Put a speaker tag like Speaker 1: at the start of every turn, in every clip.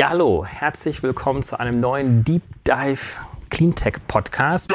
Speaker 1: Ja, hallo, herzlich willkommen zu einem neuen Deep Dive Cleantech Podcast.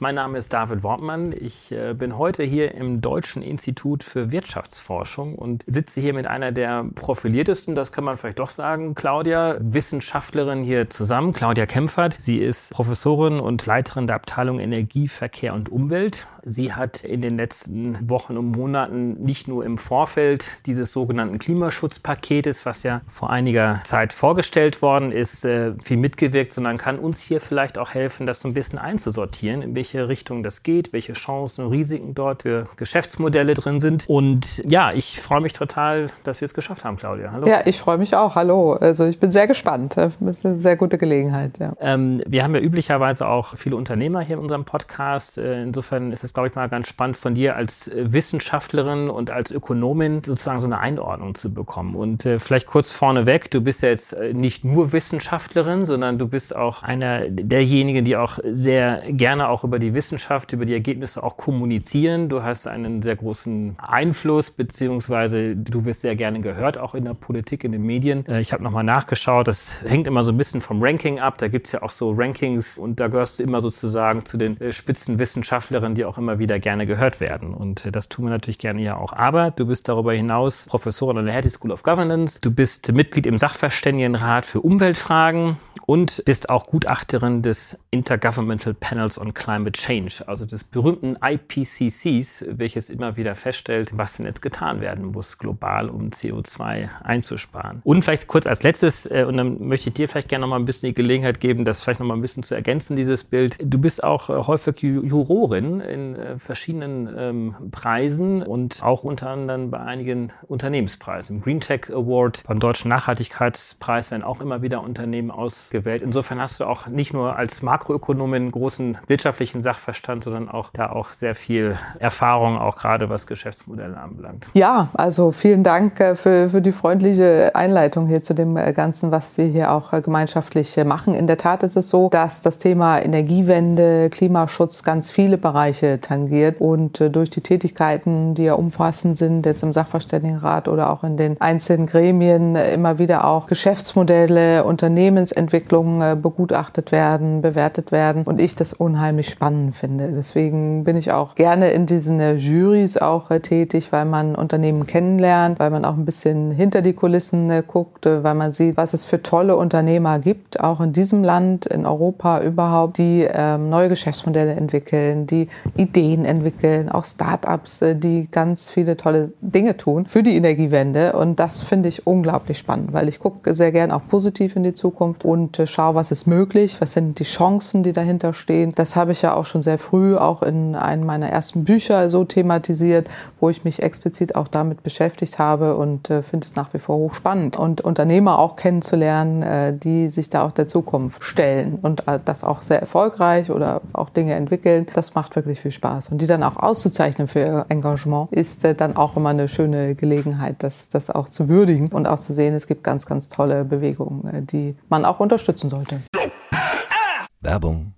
Speaker 1: Mein Name ist David Wortmann. Ich äh, bin heute hier im Deutschen Institut für Wirtschaftsforschung und sitze hier mit einer der profiliertesten, das kann man vielleicht doch sagen, Claudia, Wissenschaftlerin hier zusammen, Claudia Kempfert. Sie ist Professorin und Leiterin der Abteilung Energie, Verkehr und Umwelt. Sie hat in den letzten Wochen und Monaten nicht nur im Vorfeld dieses sogenannten Klimaschutzpaketes, was ja vor einiger Zeit vorgestellt worden ist, äh, viel mitgewirkt, sondern kann uns hier vielleicht auch helfen, das so ein bisschen einzusortieren, Richtung das geht, welche Chancen und Risiken dort für Geschäftsmodelle drin sind. Und ja, ich freue mich total, dass wir es geschafft haben, Claudia.
Speaker 2: Hallo. Ja, ich freue mich auch. Hallo. Also ich bin sehr gespannt. Das ist eine sehr gute Gelegenheit. Ja.
Speaker 1: Ähm, wir haben ja üblicherweise auch viele Unternehmer hier in unserem Podcast. Äh, insofern ist es, glaube ich, mal ganz spannend von dir als Wissenschaftlerin und als Ökonomin sozusagen so eine Einordnung zu bekommen. Und äh, vielleicht kurz vorneweg, du bist ja jetzt äh, nicht nur Wissenschaftlerin, sondern du bist auch einer derjenigen, die auch sehr gerne auch über über die Wissenschaft, über die Ergebnisse auch kommunizieren. Du hast einen sehr großen Einfluss, beziehungsweise du wirst sehr gerne gehört, auch in der Politik, in den Medien. Äh, ich habe nochmal nachgeschaut, das hängt immer so ein bisschen vom Ranking ab. Da gibt es ja auch so Rankings und da gehörst du immer sozusagen zu den äh, Spitzenwissenschaftlerinnen, die auch immer wieder gerne gehört werden. Und äh, das tun wir natürlich gerne ja auch. Aber du bist darüber hinaus Professorin an der Hattie School of Governance. Du bist Mitglied im Sachverständigenrat für Umweltfragen und bist auch Gutachterin des Intergovernmental Panels on Climate Change, also des berühmten IPCCs, welches immer wieder feststellt, was denn jetzt getan werden muss, global, um CO2 einzusparen. Und vielleicht kurz als letztes, äh, und dann möchte ich dir vielleicht gerne noch mal ein bisschen die Gelegenheit geben, das vielleicht noch mal ein bisschen zu ergänzen, dieses Bild. Du bist auch äh, häufig Jurorin in äh, verschiedenen ähm, Preisen und auch unter anderem bei einigen Unternehmenspreisen. Im Green Tech Award, beim Deutschen Nachhaltigkeitspreis werden auch immer wieder Unternehmen ausgewählt gewählt. Insofern hast du auch nicht nur als Makroökonomin großen wirtschaftlichen Sachverstand, sondern auch da auch sehr viel Erfahrung, auch gerade was Geschäftsmodelle anbelangt.
Speaker 2: Ja, also vielen Dank äh, für, für die freundliche Einleitung hier zu dem äh, Ganzen, was wir hier auch äh, gemeinschaftlich machen. In der Tat ist es so, dass das Thema Energiewende, Klimaschutz ganz viele Bereiche tangiert und durch die Tätigkeiten, die ja umfassend sind, jetzt im Sachverständigenrat oder auch in den einzelnen Gremien, immer wieder auch Geschäftsmodelle, Unternehmensentwicklung, Entwicklungen äh, begutachtet werden, bewertet werden und ich das unheimlich spannend finde. Deswegen bin ich auch gerne in diesen äh, Juries auch äh, tätig, weil man Unternehmen kennenlernt, weil man auch ein bisschen hinter die Kulissen guckt, weil man sieht, was es für tolle Unternehmer gibt, auch in diesem Land, in Europa überhaupt, die ähm, neue Geschäftsmodelle entwickeln, die Ideen entwickeln, auch Startups, die ganz viele tolle Dinge tun für die Energiewende. Und das finde ich unglaublich spannend, weil ich gucke sehr gern auch positiv in die Zukunft und schaue, was ist möglich, was sind die Chancen, die dahinter stehen. Das habe ich ja auch schon sehr früh auch in einem meiner ersten Bücher so thematisiert, wo ich mich explizit auch damit beschäftigt habe und äh, finde es nach wie vor hochspannend. Und Unternehmer auch kennenzulernen, äh, die sich da auch der Zukunft stellen und äh, das auch sehr erfolgreich oder auch Dinge entwickeln, das macht wirklich viel Spaß. Und die dann auch auszuzeichnen für ihr Engagement, ist äh, dann auch immer eine schöne Gelegenheit, das, das auch zu würdigen und auch zu sehen, es gibt ganz, ganz tolle Bewegungen, äh, die man auch unterstützen sollte.
Speaker 3: Werbung.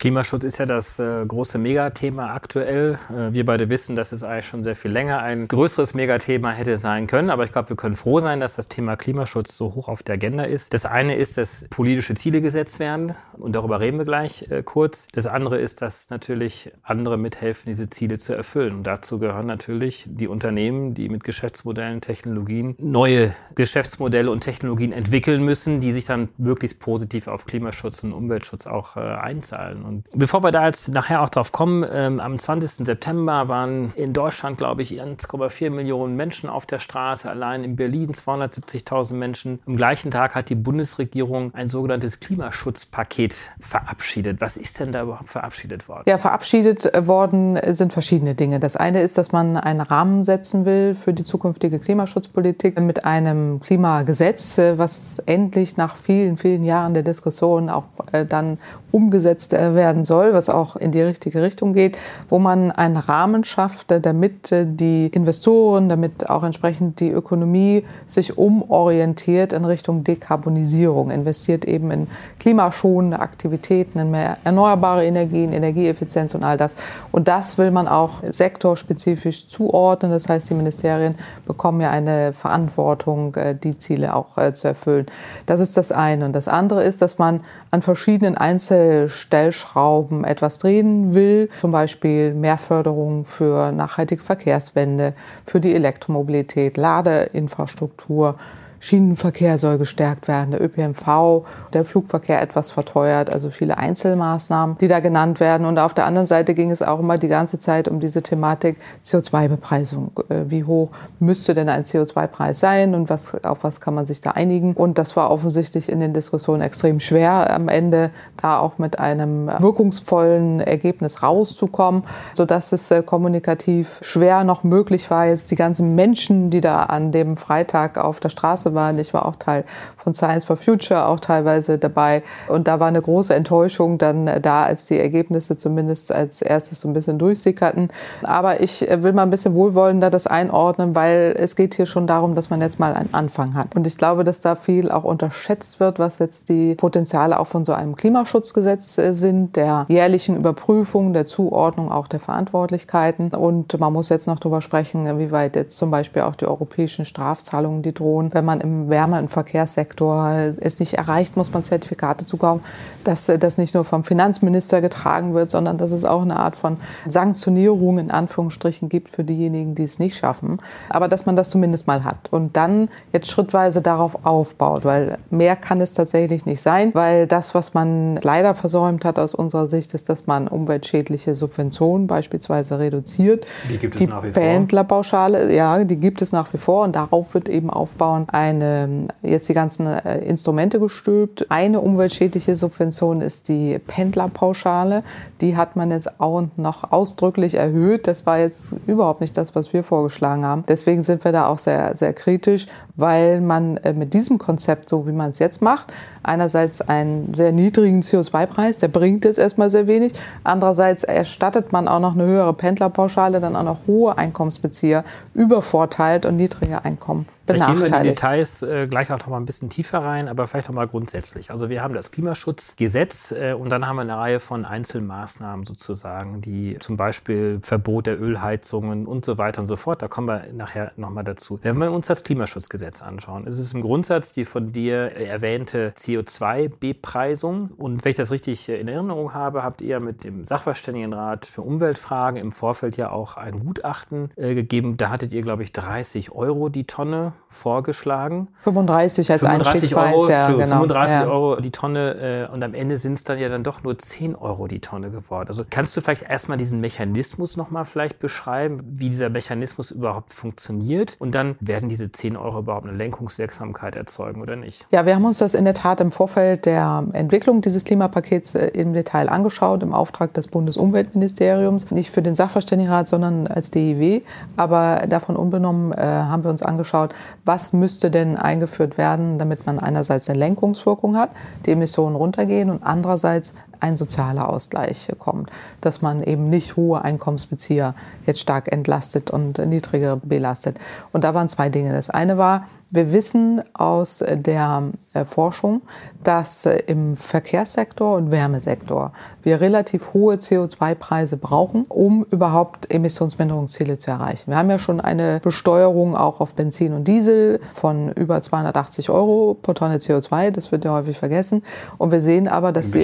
Speaker 1: Klimaschutz ist ja das äh, große Megathema aktuell. Äh, wir beide wissen, dass es eigentlich schon sehr viel länger ein größeres Megathema hätte sein können. Aber ich glaube, wir können froh sein, dass das Thema Klimaschutz so hoch auf der Agenda ist. Das eine ist, dass politische Ziele gesetzt werden. Und darüber reden wir gleich äh, kurz. Das andere ist, dass natürlich andere mithelfen, diese Ziele zu erfüllen. Und dazu gehören natürlich die Unternehmen, die mit Geschäftsmodellen, Technologien neue Geschäftsmodelle und Technologien entwickeln müssen, die sich dann möglichst positiv auf Klimaschutz und Umweltschutz auch äh, einzahlen. Und bevor wir da jetzt nachher auch drauf kommen, ähm, am 20. September waren in Deutschland, glaube ich, 1,4 Millionen Menschen auf der Straße, allein in Berlin 270.000 Menschen. Am gleichen Tag hat die Bundesregierung ein sogenanntes Klimaschutzpaket verabschiedet. Was ist denn da überhaupt verabschiedet worden?
Speaker 2: Ja, verabschiedet worden sind verschiedene Dinge. Das eine ist, dass man einen Rahmen setzen will für die zukünftige Klimaschutzpolitik mit einem Klimagesetz, was endlich nach vielen, vielen Jahren der Diskussion auch äh, dann umgesetzt äh, werden soll, was auch in die richtige Richtung geht, wo man einen Rahmen schafft, äh, damit äh, die Investoren, damit auch entsprechend die Ökonomie sich umorientiert in Richtung Dekarbonisierung, investiert eben in klimaschonende Aktivitäten, in mehr erneuerbare Energien, Energieeffizienz und all das. Und das will man auch sektorspezifisch zuordnen. Das heißt, die Ministerien bekommen ja eine Verantwortung, die Ziele auch zu erfüllen. Das ist das eine. Und das andere ist, dass man an verschiedenen Einzelstellschrauben etwas drehen will, zum Beispiel mehr Förderung für nachhaltige Verkehrswende, für die Elektromobilität, Ladeinfrastruktur, Schienenverkehr soll gestärkt werden, der ÖPNV, der Flugverkehr etwas verteuert, also viele Einzelmaßnahmen, die da genannt werden. Und auf der anderen Seite ging es auch immer die ganze Zeit um diese Thematik CO2-Bepreisung. Äh, wie hoch müsste denn ein CO2-Preis sein und was, auf was kann man sich da einigen? Und das war offensichtlich in den Diskussionen extrem schwer, am Ende da auch mit einem wirkungsvollen Ergebnis rauszukommen, sodass es äh, kommunikativ schwer noch möglich war, jetzt die ganzen Menschen, die da an dem Freitag auf der Straße Klasse waren. Ich war auch Teil von Science for Future, auch teilweise dabei. Und da war eine große Enttäuschung dann äh, da, als die Ergebnisse zumindest als erstes so ein bisschen durchsickerten. Aber ich äh, will mal ein bisschen wohlwollender das einordnen, weil es geht hier schon darum, dass man jetzt mal einen Anfang hat. Und ich glaube, dass da viel auch unterschätzt wird, was jetzt die Potenziale auch von so einem Klimaschutzgesetz äh, sind, der jährlichen Überprüfung, der Zuordnung auch der Verantwortlichkeiten. Und man muss jetzt noch darüber sprechen, wie weit jetzt zum Beispiel auch die europäischen Strafzahlungen, die drohen, wenn man man im Wärme- und Verkehrssektor es nicht erreicht, muss man Zertifikate zukaufen, dass das nicht nur vom Finanzminister getragen wird, sondern dass es auch eine Art von Sanktionierung in Anführungsstrichen gibt für diejenigen, die es nicht schaffen. Aber dass man das zumindest mal hat und dann jetzt schrittweise darauf aufbaut, weil mehr kann es tatsächlich nicht sein, weil das, was man leider versäumt hat aus unserer Sicht, ist, dass man umweltschädliche Subventionen beispielsweise reduziert.
Speaker 1: Die gibt es die nach wie
Speaker 2: vor. Pendlerpauschale, ja, die gibt es nach wie vor und darauf wird eben aufbauen eine, jetzt die ganzen äh, Instrumente gestülpt. Eine umweltschädliche Subvention ist die Pendlerpauschale. Die hat man jetzt auch noch ausdrücklich erhöht. Das war jetzt überhaupt nicht das, was wir vorgeschlagen haben. Deswegen sind wir da auch sehr, sehr kritisch, weil man äh, mit diesem Konzept, so wie man es jetzt macht, einerseits einen sehr niedrigen CO2-Preis, der bringt jetzt erstmal sehr wenig. Andererseits erstattet man auch noch eine höhere Pendlerpauschale, dann auch noch hohe Einkommensbezieher übervorteilt und niedrige Einkommen.
Speaker 1: Vielleicht gehen wir in die Details äh, gleich auch noch mal ein bisschen tiefer rein, aber vielleicht noch mal grundsätzlich. Also wir haben das Klimaschutzgesetz äh, und dann haben wir eine Reihe von Einzelmaßnahmen sozusagen, die zum Beispiel Verbot der Ölheizungen und so weiter und so fort. Da kommen wir nachher noch mal dazu. Wenn wir uns das Klimaschutzgesetz anschauen, ist es im Grundsatz die von dir erwähnte CO CO2-Bepreisung. Und wenn ich das richtig in Erinnerung habe, habt ihr mit dem Sachverständigenrat für Umweltfragen im Vorfeld ja auch ein Gutachten äh, gegeben. Da hattet ihr, glaube ich, 30 Euro die Tonne vorgeschlagen.
Speaker 2: 35 als 35
Speaker 1: Euro,
Speaker 2: ja,
Speaker 1: genau. 35 ja. Euro die Tonne äh, und am Ende sind es dann ja dann doch nur 10 Euro die Tonne geworden. Also kannst du vielleicht erstmal diesen Mechanismus nochmal vielleicht beschreiben, wie dieser Mechanismus überhaupt funktioniert und dann werden diese 10 Euro überhaupt eine Lenkungswirksamkeit erzeugen oder nicht?
Speaker 2: Ja, wir haben uns das in der Tat im Vorfeld der Entwicklung dieses Klimapakets äh, im Detail angeschaut, im Auftrag des Bundesumweltministeriums. Nicht für den Sachverständigenrat, sondern als DIW. Aber davon unbenommen äh, haben wir uns angeschaut, was müsste denn eingeführt werden, damit man einerseits eine Lenkungswirkung hat, die Emissionen runtergehen und andererseits ein sozialer Ausgleich kommt, dass man eben nicht hohe Einkommensbezieher jetzt stark entlastet und niedrigere belastet. Und da waren zwei Dinge. Das eine war, wir wissen aus der äh, Forschung, dass äh, im Verkehrssektor und Wärmesektor wir relativ hohe CO2-Preise brauchen, um überhaupt Emissionsminderungsziele zu erreichen. Wir haben ja schon eine Besteuerung auch auf Benzin und Diesel von über 280 Euro pro Tonne CO2. Das wird ja häufig vergessen. Und wir sehen aber, dass die,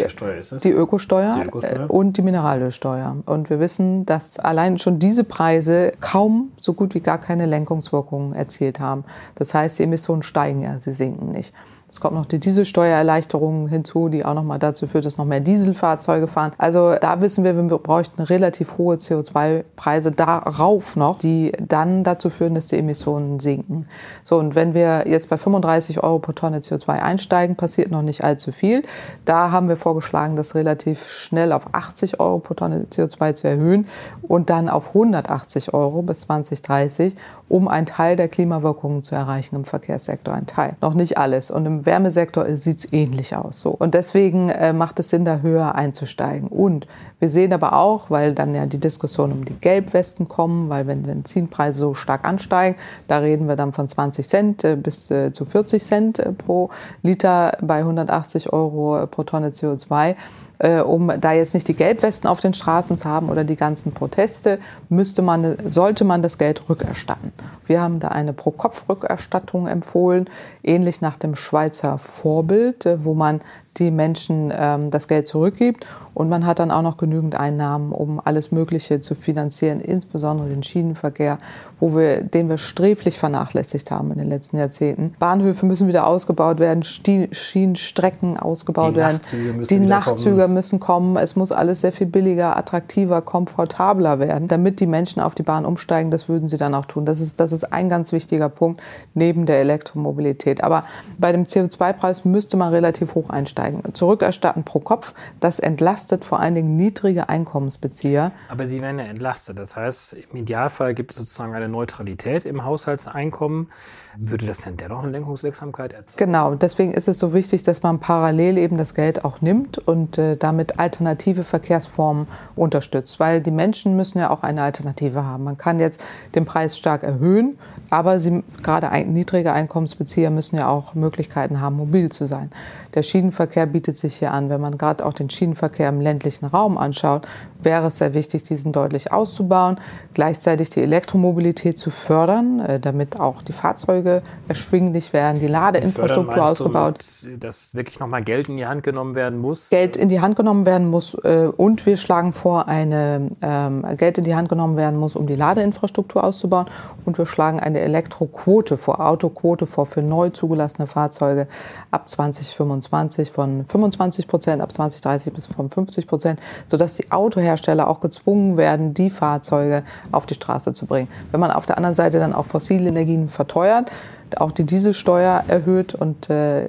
Speaker 2: die, Ökosteuer die Ökosteuer und die Mineralölsteuer. Und wir wissen, dass allein schon diese Preise kaum so gut wie gar keine Lenkungswirkungen erzielt haben. Das heißt, die Emissionen steigen ja, sie sinken nicht. Es kommt noch die Dieselsteuererleichterung hinzu, die auch nochmal dazu führt, dass noch mehr Dieselfahrzeuge fahren. Also da wissen wir, wir bräuchten relativ hohe CO2-Preise darauf noch, die dann dazu führen, dass die Emissionen sinken. So, und wenn wir jetzt bei 35 Euro pro Tonne CO2 einsteigen, passiert noch nicht allzu viel. Da haben wir vorgeschlagen, das relativ schnell auf 80 Euro pro Tonne CO2 zu erhöhen und dann auf 180 Euro bis 2030, um einen Teil der Klimawirkungen zu erreichen im Verkehrssektor. Ein Teil. Noch nicht alles. Und im Wärmesektor sieht es ähnlich aus. So. Und deswegen äh, macht es Sinn, da höher einzusteigen. Und wir sehen aber auch, weil dann ja die Diskussion um die Gelbwesten kommen, weil wenn Benzinpreise so stark ansteigen, da reden wir dann von 20 Cent äh, bis äh, zu 40 Cent äh, pro Liter bei 180 Euro pro Tonne CO2 äh, um da jetzt nicht die Gelbwesten auf den Straßen zu haben oder die ganzen Proteste, müsste man, sollte man das Geld rückerstatten. Wir haben da eine Pro-Kopf-Rückerstattung empfohlen, ähnlich nach dem Schweizer Vorbild, wo man die Menschen ähm, das Geld zurückgibt. Und man hat dann auch noch genügend Einnahmen, um alles Mögliche zu finanzieren, insbesondere den Schienenverkehr, wo wir, den wir sträflich vernachlässigt haben in den letzten Jahrzehnten. Bahnhöfe müssen wieder ausgebaut werden, Schienenstrecken ausgebaut die werden. Nachtzüge die Nachtzüge kommen. müssen kommen. Es muss alles sehr viel billiger, attraktiver, komfortabler werden, damit die Menschen auf die Bahn umsteigen. Das würden sie dann auch tun. Das ist, das ist ein ganz wichtiger Punkt neben der Elektromobilität. Aber bei dem CO2-Preis müsste man relativ hoch einsteigen. Zurückerstatten pro Kopf, das entlastet vor allen Dingen niedrige Einkommensbezieher.
Speaker 1: Aber sie werden ja entlastet. Das heißt, im Idealfall gibt es sozusagen eine Neutralität im Haushaltseinkommen. Würde das denn dennoch eine Lenkungswirksamkeit erzeugen?
Speaker 2: Genau, deswegen ist es so wichtig, dass man parallel eben das Geld auch nimmt und äh, damit alternative Verkehrsformen unterstützt. Weil die Menschen müssen ja auch eine Alternative haben. Man kann jetzt den Preis stark erhöhen, aber sie, gerade ein, niedrige Einkommensbezieher müssen ja auch Möglichkeiten haben, mobil zu sein. Der Schienenverkehr bietet sich hier an. Wenn man gerade auch den Schienenverkehr im ländlichen Raum anschaut, wäre es sehr wichtig, diesen deutlich auszubauen, gleichzeitig die Elektromobilität zu fördern, äh, damit auch die Fahrzeuge erschwinglich werden, die Ladeinfrastruktur ausgebaut.
Speaker 1: Du, dass wirklich nochmal Geld in die Hand genommen werden muss?
Speaker 2: Geld in die Hand genommen werden muss äh, und wir schlagen vor, eine ähm, Geld in die Hand genommen werden muss, um die Ladeinfrastruktur auszubauen und wir schlagen eine Elektroquote vor, Autoquote vor für neu zugelassene Fahrzeuge ab 2025 von 25 Prozent, ab 2030 bis von 50 Prozent, sodass die Autohersteller auch gezwungen werden, die Fahrzeuge auf die Straße zu bringen. Wenn man auf der anderen Seite dann auch fossile Energien verteuert, auch die Dieselsteuer erhöht und äh,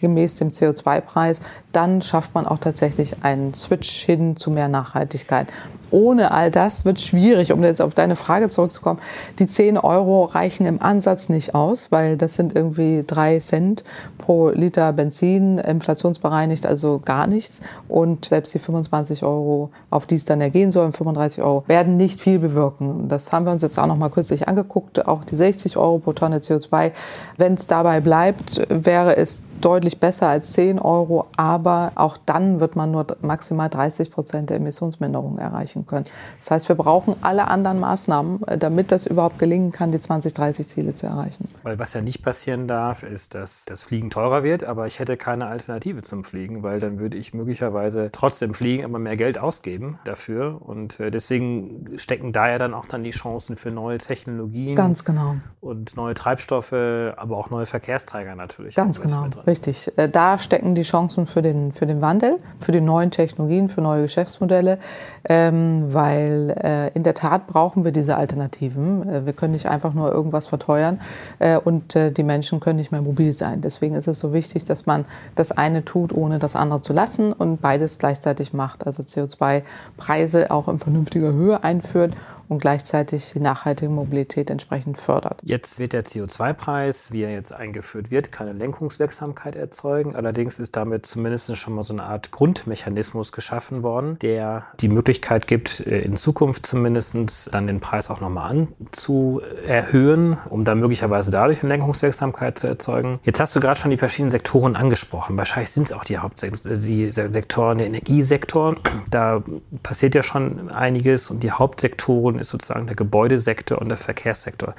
Speaker 2: gemäß dem CO2-Preis, dann schafft man auch tatsächlich einen Switch hin zu mehr Nachhaltigkeit ohne all das wird schwierig, um jetzt auf deine Frage zurückzukommen. Die 10 Euro reichen im Ansatz nicht aus, weil das sind irgendwie drei Cent pro Liter Benzin, inflationsbereinigt, also gar nichts. Und selbst die 25 Euro, auf die es dann ergehen soll, 35 Euro, werden nicht viel bewirken. Das haben wir uns jetzt auch noch mal kürzlich angeguckt, auch die 60 Euro pro Tonne CO2. Wenn es dabei bleibt, wäre es deutlich besser als 10 Euro, aber auch dann wird man nur maximal 30 Prozent der Emissionsminderung erreichen können. Das heißt, wir brauchen alle anderen Maßnahmen, äh, damit das überhaupt gelingen kann, die 2030-Ziele zu erreichen.
Speaker 1: Weil was ja nicht passieren darf, ist, dass das Fliegen teurer wird, aber ich hätte keine Alternative zum Fliegen, weil dann würde ich möglicherweise trotzdem fliegen, aber mehr Geld ausgeben dafür. Und äh, deswegen stecken da ja dann auch dann die Chancen für neue Technologien.
Speaker 2: Ganz genau.
Speaker 1: Und neue Treibstoffe, aber auch neue Verkehrsträger natürlich.
Speaker 2: Ganz genau, richtig. Äh, da stecken die Chancen für den, für den Wandel, für die neuen Technologien, für neue Geschäftsmodelle. Ähm, weil äh, in der Tat brauchen wir diese Alternativen. Äh, wir können nicht einfach nur irgendwas verteuern äh, und äh, die Menschen können nicht mehr mobil sein. Deswegen ist es so wichtig, dass man das eine tut, ohne das andere zu lassen und beides gleichzeitig macht. Also CO2-Preise auch in vernünftiger Höhe einführt und gleichzeitig die nachhaltige Mobilität entsprechend fördert.
Speaker 1: Jetzt wird der CO2-Preis, wie er jetzt eingeführt wird, keine Lenkungswirksamkeit erzeugen. Allerdings ist damit zumindest schon mal so eine Art Grundmechanismus geschaffen worden, der die Möglichkeit gibt, äh, in Zukunft zumindest dann den Preis auch nochmal anzuerhöhen, um dann möglicherweise dadurch eine Lenkungswirksamkeit zu erzeugen. Jetzt hast du gerade schon die verschiedenen Sektoren angesprochen. Wahrscheinlich sind es auch die Hauptsektoren, der Energiesektor. Da passiert ja schon einiges und die Hauptsektoren ist sozusagen der Gebäudesektor und der Verkehrssektor.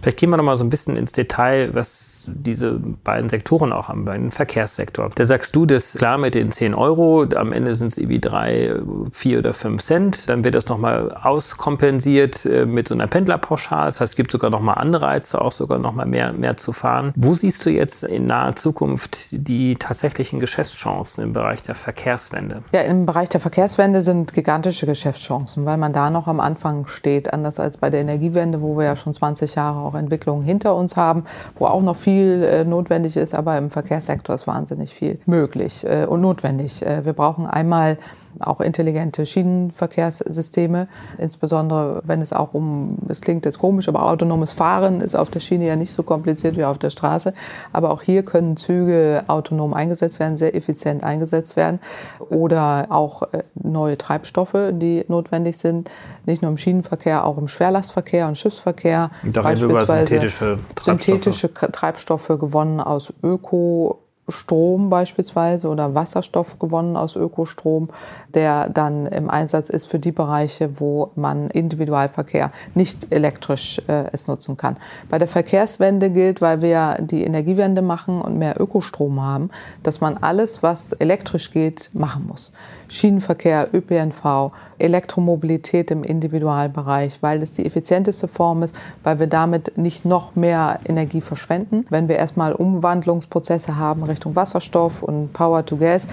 Speaker 1: Vielleicht gehen wir noch mal so ein bisschen ins Detail, was diese beiden Sektoren auch haben, beim Verkehrssektor. Da sagst du, das klar mit den 10 Euro, am Ende sind es irgendwie 3, 4 oder 5 Cent. Dann wird das nochmal auskompensiert äh, mit so einer Pendlerpauschale. Das heißt, es gibt sogar nochmal Anreize, auch sogar nochmal mehr, mehr zu fahren. Wo siehst du jetzt in naher Zukunft die tatsächlichen Geschäftschancen im Bereich der Verkehrswende?
Speaker 2: Ja, im Bereich der Verkehrswende sind gigantische Geschäftschancen, weil man da noch am Anfang steht, anders als bei der Energiewende, wo wir ja schon 20 Jahre auch Entwicklungen hinter uns haben, wo auch noch viel äh, notwendig ist, aber im Verkehrssektor ist wahnsinnig viel möglich äh, und notwendig. Äh, wir brauchen einmal auch intelligente Schienenverkehrssysteme, insbesondere wenn es auch um, es klingt jetzt komisch, aber autonomes Fahren ist auf der Schiene ja nicht so kompliziert wie auf der Straße. Aber auch hier können Züge autonom eingesetzt werden, sehr effizient eingesetzt werden oder auch äh, neue Treibstoffe, die notwendig sind, nicht nur im Schienenverkehr, auch im Schwerlastverkehr und Schiffsverkehr.
Speaker 1: Da beispielsweise synthetische
Speaker 2: Treibstoffe. synthetische Treibstoffe gewonnen aus Öko Strom beispielsweise oder Wasserstoff gewonnen aus Ökostrom, der dann im Einsatz ist für die Bereiche, wo man Individualverkehr nicht elektrisch äh, es nutzen kann. Bei der Verkehrswende gilt, weil wir die Energiewende machen und mehr Ökostrom haben, dass man alles, was elektrisch geht, machen muss. Schienenverkehr, ÖPNV, Elektromobilität im Individualbereich, weil es die effizienteste Form ist, weil wir damit nicht noch mehr Energie verschwenden. Wenn wir erstmal Umwandlungsprozesse haben Richtung Wasserstoff und Power to Gas,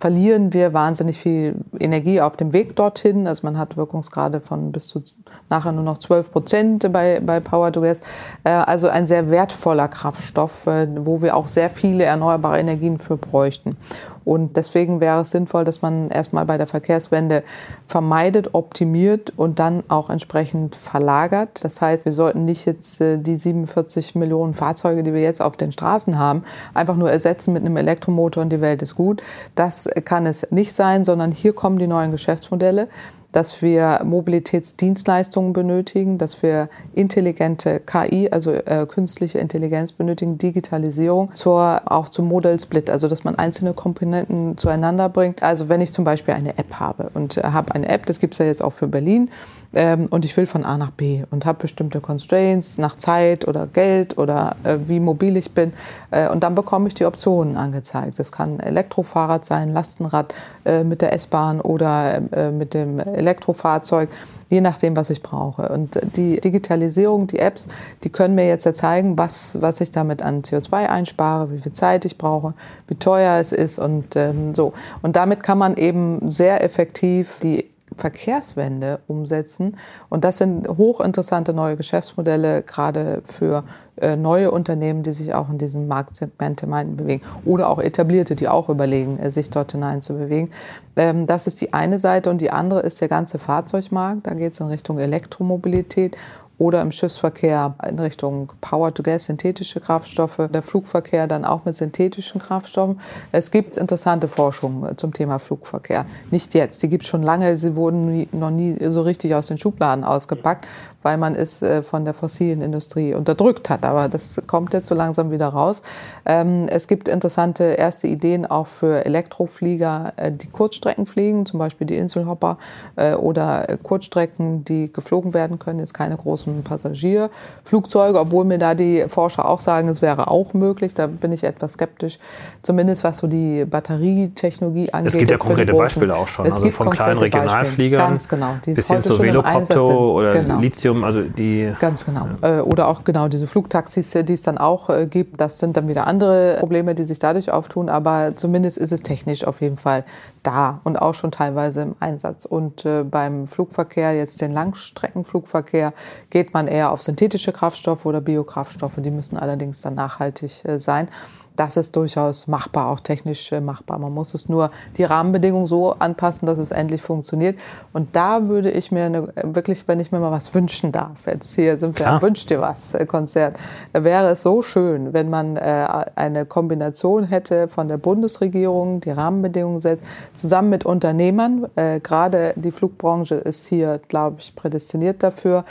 Speaker 2: verlieren wir wahnsinnig viel Energie auf dem Weg dorthin. Also man hat Wirkungsgrade von bis zu nachher nur noch 12 Prozent bei, bei Power to Gas. Äh, also ein sehr wertvoller Kraftstoff, äh, wo wir auch sehr viele erneuerbare Energien für bräuchten. Und deswegen wäre es sinnvoll, dass man erstmal bei der Verkehrswende vermeidet, optimiert und dann auch entsprechend verlagert. Das heißt, wir sollten nicht jetzt äh, die 47 Millionen Fahrzeuge, die wir jetzt auf den Straßen haben, einfach nur ersetzen mit einem Elektromotor und die Welt ist gut. Das kann es nicht sein, sondern hier kommen die neuen Geschäftsmodelle dass wir Mobilitätsdienstleistungen benötigen, dass wir intelligente KI, also äh, künstliche Intelligenz benötigen, Digitalisierung, zur, auch zum Model Split, also dass man einzelne Komponenten zueinander bringt. Also wenn ich zum Beispiel eine App habe und äh, habe eine App, das gibt es ja jetzt auch für Berlin, ähm, und ich will von A nach B und habe bestimmte Constraints nach Zeit oder Geld oder äh, wie mobil ich bin. Äh, und dann bekomme ich die Optionen angezeigt. Das kann Elektrofahrrad sein, Lastenrad äh, mit der S-Bahn oder äh, mit dem Elektrofahrzeug je nachdem, was ich brauche. Und die Digitalisierung, die Apps, die können mir jetzt ja zeigen, was, was ich damit an CO2 einspare, wie viel Zeit ich brauche, wie teuer es ist und ähm, so. Und damit kann man eben sehr effektiv die Verkehrswende umsetzen. Und das sind hochinteressante neue Geschäftsmodelle, gerade für äh, neue Unternehmen, die sich auch in diesem Marktsegment bewegen. Oder auch etablierte, die auch überlegen, äh, sich dort hinein zu bewegen. Ähm, das ist die eine Seite. Und die andere ist der ganze Fahrzeugmarkt. Da geht es in Richtung Elektromobilität oder im Schiffsverkehr in Richtung Power-to-Gas, synthetische Kraftstoffe, der Flugverkehr dann auch mit synthetischen Kraftstoffen. Es gibt interessante Forschung zum Thema Flugverkehr. Nicht jetzt, die gibt es schon lange, sie wurden nie, noch nie so richtig aus den Schubladen ausgepackt, weil man es äh, von der fossilen Industrie unterdrückt hat. Aber das kommt jetzt so langsam wieder raus. Ähm, es gibt interessante erste Ideen auch für Elektroflieger, äh, die Kurzstrecken fliegen, zum Beispiel die Inselhopper äh, oder Kurzstrecken, die geflogen werden können, ist keine große großen Passagierflugzeuge, obwohl mir da die Forscher auch sagen, es wäre auch möglich. Da bin ich etwas skeptisch, zumindest was so die Batterietechnologie angeht.
Speaker 1: Es gibt ja konkrete Beispiele auch schon,
Speaker 2: es
Speaker 1: also von kleinen Regionalfliegern
Speaker 2: Ganz genau.
Speaker 1: bis hin zu Velocopter oder genau. Lithium, also die...
Speaker 2: Ganz genau. Äh, oder auch genau diese Flugtaxis, die es dann auch äh, gibt. Das sind dann wieder andere Probleme, die sich dadurch auftun, aber zumindest ist es technisch auf jeden Fall da und auch schon teilweise im Einsatz. Und äh, beim Flugverkehr, jetzt den Langstreckenflugverkehr, geht man eher auf synthetische Kraftstoffe oder Biokraftstoffe. Die müssen allerdings dann nachhaltig äh, sein das ist durchaus machbar, auch technisch äh, machbar. Man muss es nur die Rahmenbedingungen so anpassen, dass es endlich funktioniert. Und da würde ich mir eine, wirklich, wenn ich mir mal was wünschen darf, jetzt hier sind wir Klar. Wünsch dir was äh, Konzert, wäre es so schön, wenn man äh, eine Kombination hätte von der Bundesregierung, die Rahmenbedingungen setzt, zusammen mit Unternehmern. Gerade die Flugbranche ist hier, glaube ich, prädestiniert dafür,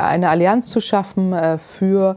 Speaker 2: eine Allianz zu schaffen für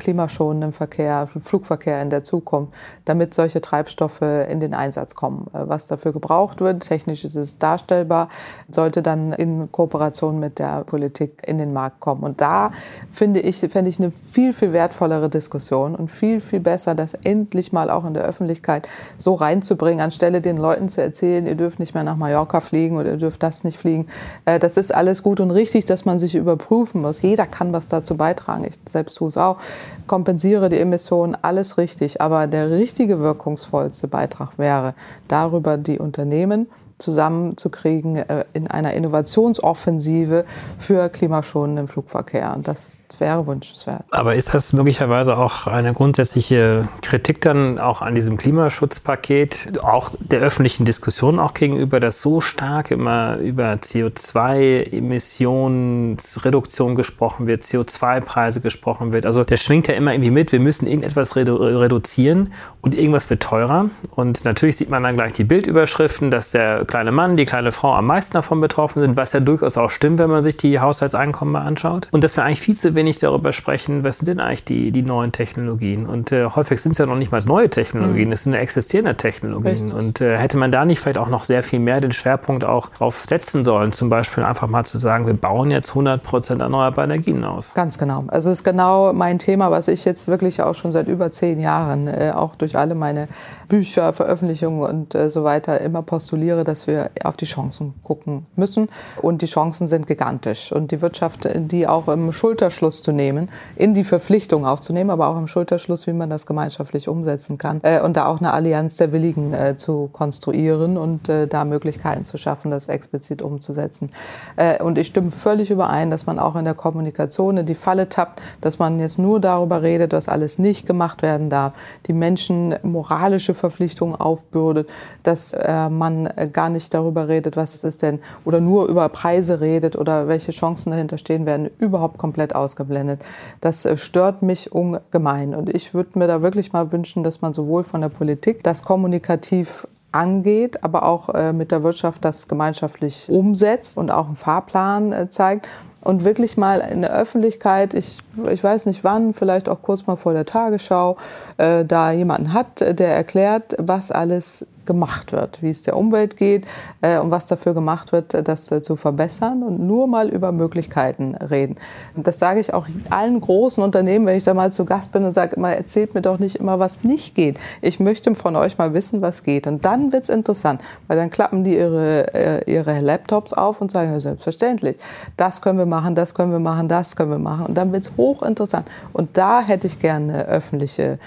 Speaker 2: klimaschonenden Verkehr, Flugverkehr in der Zukunft damit solche Treibstoffe in den Einsatz kommen. Äh, was dafür gebraucht wird, technisch ist es darstellbar, sollte dann in Kooperation mit der Politik in den Markt kommen. Und da finde ich, fände ich eine viel, viel wertvollere Diskussion und viel, viel besser, das endlich mal auch in der Öffentlichkeit so reinzubringen, anstelle den Leuten zu erzählen, ihr dürft nicht mehr nach Mallorca fliegen oder ihr dürft das nicht fliegen. Äh, das ist alles gut und richtig, dass man sich überprüfen muss. Jeder kann was dazu beitragen. Ich selbst tue es auch. Kompensiere die Emissionen, alles richtig. Aber der richtige wirkungsvollste Beitrag wäre, darüber die Unternehmen zusammenzukriegen äh, in einer Innovationsoffensive für klimaschonenden Flugverkehr. Und das wäre wünschenswert.
Speaker 1: Aber ist das möglicherweise auch eine grundsätzliche Kritik dann auch an diesem Klimaschutzpaket, auch der öffentlichen Diskussion auch gegenüber, dass so stark immer über CO2-Emissionsreduktion gesprochen wird, CO2-Preise gesprochen wird? Also der schwingt ja immer irgendwie mit, wir müssen irgendetwas redu reduzieren und irgendwas wird teurer. Und natürlich sieht man dann gleich die Bildüberschriften, dass der kleine Mann, die kleine Frau am meisten davon betroffen sind, was ja durchaus auch stimmt, wenn man sich die Haushaltseinkommen mal anschaut. Und dass wir eigentlich viel zu wenig darüber sprechen, was sind denn eigentlich die, die neuen Technologien. Und äh, häufig sind es ja noch nicht mal neue Technologien, mhm. es sind existierende Technologien. Richtig. Und äh, hätte man da nicht vielleicht auch noch sehr viel mehr den Schwerpunkt auch drauf setzen sollen, zum Beispiel einfach mal zu sagen, wir bauen jetzt 100 Prozent erneuerbare Energien aus.
Speaker 2: Ganz genau. Also es ist genau mein Thema, was ich jetzt wirklich auch schon seit über zehn Jahren, äh, auch durch alle meine Bücher, Veröffentlichungen und äh, so weiter immer postuliere, dass wir auf die Chancen gucken müssen. Und die Chancen sind gigantisch. Und die Wirtschaft, die auch im Schulterschluss zu nehmen, in die Verpflichtung aufzunehmen, aber auch im Schulterschluss, wie man das gemeinschaftlich umsetzen kann. Äh, und da auch eine Allianz der Willigen äh, zu konstruieren und äh, da Möglichkeiten zu schaffen, das explizit umzusetzen. Äh, und ich stimme völlig überein, dass man auch in der Kommunikation in die Falle tappt, dass man jetzt nur darüber redet, was alles nicht gemacht werden darf, die Menschen moralische Verpflichtungen aufbürdet, dass äh, man äh, gar nicht darüber redet, was ist denn, oder nur über Preise redet oder welche Chancen dahinter stehen, werden überhaupt komplett ausgeblendet. Das äh, stört mich ungemein. Und ich würde mir da wirklich mal wünschen, dass man sowohl von der Politik das kommunikativ angeht, aber auch mit der Wirtschaft das gemeinschaftlich umsetzt und auch einen Fahrplan zeigt und wirklich mal in der Öffentlichkeit, ich, ich weiß nicht wann, vielleicht auch kurz mal vor der Tagesschau, äh, da jemanden hat, der erklärt, was alles gemacht wird, wie es der Umwelt geht äh, und was dafür gemacht wird, das äh, zu verbessern und nur mal über Möglichkeiten reden. Das sage ich auch allen großen Unternehmen, wenn ich da mal zu Gast bin und sage immer, erzählt mir doch nicht immer, was nicht geht. Ich möchte von euch mal wissen, was geht. Und dann wird es interessant, weil dann klappen die ihre, äh, ihre Laptops auf und sagen, ja, selbstverständlich, das können wir machen, das können wir machen, das können wir machen. Und dann wird es hochinteressant. Und da hätte ich gerne öffentliche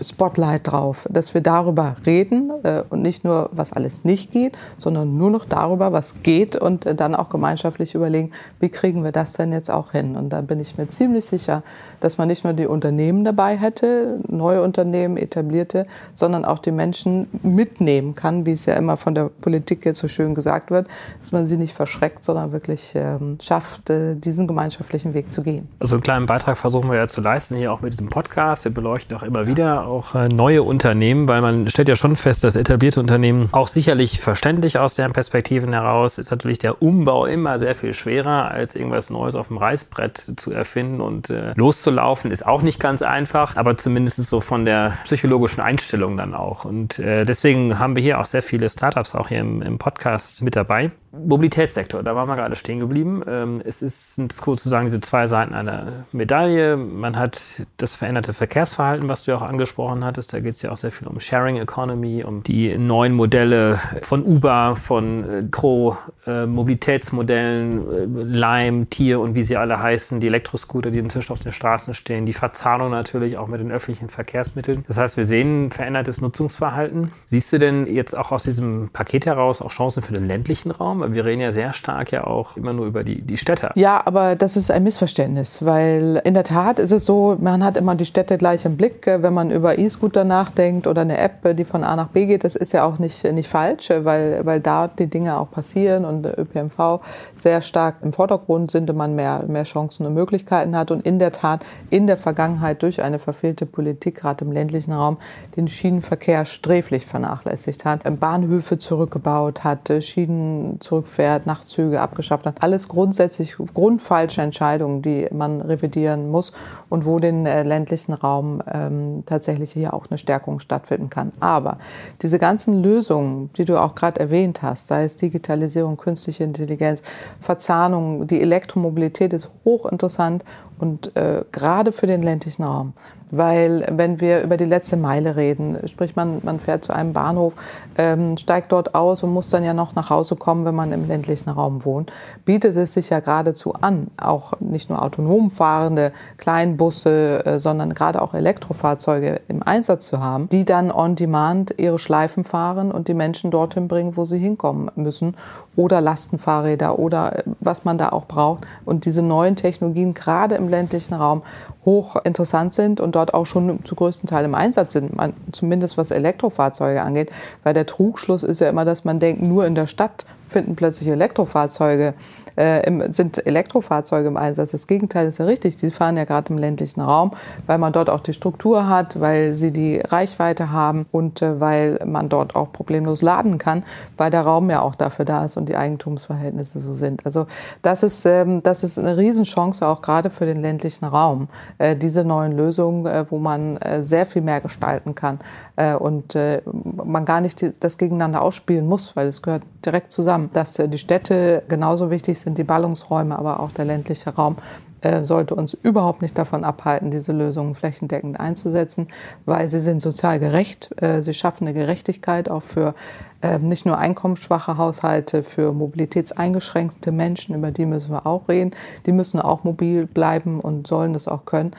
Speaker 2: Spotlight drauf, dass wir darüber reden äh, und nicht nur, was alles nicht geht, sondern nur noch darüber, was geht und äh, dann auch gemeinschaftlich überlegen, wie kriegen wir das denn jetzt auch hin. Und da bin ich mir ziemlich sicher, dass man nicht nur die Unternehmen dabei hätte, neue Unternehmen, etablierte, sondern auch die Menschen mitnehmen kann, wie es ja immer von der Politik jetzt so schön gesagt wird, dass man sie nicht verschreckt, sondern wirklich ähm, schafft, äh, diesen gemeinschaftlichen Weg zu gehen.
Speaker 1: Also einen kleinen Beitrag versuchen wir ja zu leisten, hier auch mit diesem Podcast. Wir beleuchten auch immer wieder auch äh, neue Unternehmen, weil man stellt ja schon fest, dass etablierte Unternehmen auch sicherlich verständlich aus deren Perspektiven heraus ist natürlich der Umbau immer sehr viel schwerer, als irgendwas Neues auf dem Reißbrett zu erfinden und äh, loszulaufen, ist auch nicht ganz einfach, aber zumindest so von der psychologischen Einstellung dann auch. Und äh, deswegen haben wir hier auch sehr viele Startups auch hier im, im Podcast mit dabei. Mobilitätssektor, da waren wir gerade stehen geblieben. Ähm, es ist sozusagen diese zwei Seiten einer Medaille. Man hat das veränderte Verkehrsverhalten, was du ja auch angesprochen hattest. Da geht es ja auch sehr viel um Sharing Economy, um die neuen Modelle von Uber, von äh, Crow, äh, Mobilitätsmodellen, äh, Lime, Tier und wie sie alle heißen, die Elektroscooter, die inzwischen auf den Straßen stehen, die Verzahnung natürlich auch mit den öffentlichen Verkehrsmitteln. Das heißt, wir sehen verändertes Nutzungsverhalten. Siehst du denn jetzt auch aus diesem Paket heraus auch Chancen für den ländlichen Raum? Wir reden ja sehr stark ja auch immer nur über die, die Städte.
Speaker 2: Ja, aber das ist ein Missverständnis, weil in der Tat ist es so, man hat immer die Städte gleich im Blick. Wenn man über E-Scooter nachdenkt oder eine App, die von A nach B geht, das ist ja auch nicht, nicht falsch, weil, weil da die Dinge auch passieren und ÖPNV sehr stark im Vordergrund sind und man mehr, mehr Chancen und Möglichkeiten hat. Und in der Tat in der Vergangenheit durch eine verfehlte Politik, gerade im ländlichen Raum, den Schienenverkehr sträflich vernachlässigt hat, Bahnhöfe zurückgebaut hat, Schienen zurückgebaut zurückfährt, Nachtzüge abgeschafft hat. Alles grundsätzlich grundfalsche Entscheidungen, die man revidieren muss und wo den äh, ländlichen Raum ähm, tatsächlich hier auch eine Stärkung stattfinden kann. Aber diese ganzen Lösungen, die du auch gerade erwähnt hast, sei es Digitalisierung, künstliche Intelligenz, Verzahnung, die Elektromobilität ist hochinteressant und äh, gerade für den ländlichen Raum. Weil wenn wir über die letzte Meile reden, sprich man, man fährt zu einem Bahnhof, ähm, steigt dort aus und muss dann ja noch nach Hause kommen, wenn man im ländlichen Raum wohnt, bietet es sich ja geradezu an, auch nicht nur autonom fahrende Kleinbusse, äh, sondern gerade auch Elektrofahrzeuge im Einsatz zu haben, die dann on demand ihre Schleifen fahren und die Menschen dorthin bringen, wo sie hinkommen müssen oder Lastenfahrräder oder äh, was man da auch braucht. Und diese neuen Technologien gerade im ländlichen Raum hoch interessant sind und dort auch schon zu größten Teil im Einsatz sind, man, zumindest was Elektrofahrzeuge angeht. Weil der Trugschluss ist ja immer, dass man denkt, nur in der Stadt finden plötzlich Elektrofahrzeuge äh, im, sind Elektrofahrzeuge im Einsatz. Das Gegenteil ist ja richtig. Sie fahren ja gerade im ländlichen Raum, weil man dort auch die Struktur hat, weil sie die Reichweite haben und äh, weil man dort auch problemlos laden kann, weil der Raum ja auch dafür da ist und die Eigentumsverhältnisse so sind. Also das ist, ähm, das ist eine Riesenchance auch gerade für den ländlichen Raum, äh, diese neuen Lösungen, äh, wo man äh, sehr viel mehr gestalten kann äh, und man gar nicht die, das gegeneinander ausspielen muss, weil es gehört direkt zusammen, dass die Städte genauso wichtig sind die Ballungsräume, aber auch der ländliche Raum äh, sollte uns überhaupt nicht davon abhalten, diese Lösungen flächendeckend einzusetzen, weil sie sind sozial gerecht. Äh, sie schaffen eine Gerechtigkeit auch für äh, nicht nur einkommensschwache Haushalte, für mobilitätseingeschränkte Menschen, über die müssen wir auch reden. Die müssen auch mobil bleiben und sollen das auch können.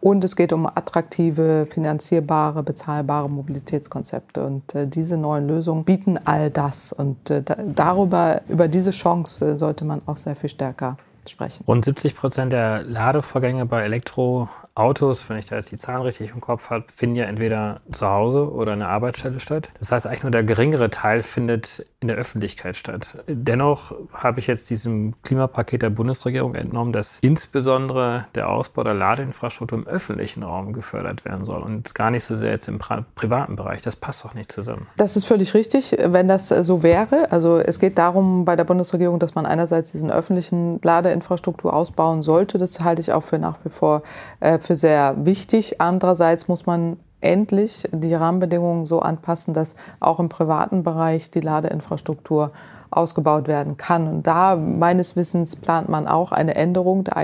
Speaker 2: Und es geht um attraktive, finanzierbare, bezahlbare Mobilitätskonzepte. Und äh, diese neuen Lösungen bieten all das. Und äh, darüber, über diese Chance sollte man auch sehr viel stärker sprechen.
Speaker 1: Rund 70 Prozent der Ladevorgänge bei Elektro Autos, wenn ich da jetzt die Zahlen richtig im Kopf habe, finden ja entweder zu Hause oder an der Arbeitsstelle statt. Das heißt, eigentlich nur der geringere Teil findet in der Öffentlichkeit statt. Dennoch habe ich jetzt diesem Klimapaket der Bundesregierung entnommen, dass insbesondere der Ausbau der Ladeinfrastruktur im öffentlichen Raum gefördert werden soll und gar nicht so sehr jetzt im privaten Bereich. Das passt doch nicht zusammen.
Speaker 2: Das ist völlig richtig, wenn das so wäre. Also es geht darum bei der Bundesregierung, dass man einerseits diesen öffentlichen Ladeinfrastruktur ausbauen sollte. Das halte ich auch für nach wie vor äh, für sehr wichtig. Andererseits muss man endlich die Rahmenbedingungen so anpassen, dass auch im privaten Bereich die Ladeinfrastruktur ausgebaut werden kann. Und da meines Wissens plant man auch eine Änderung der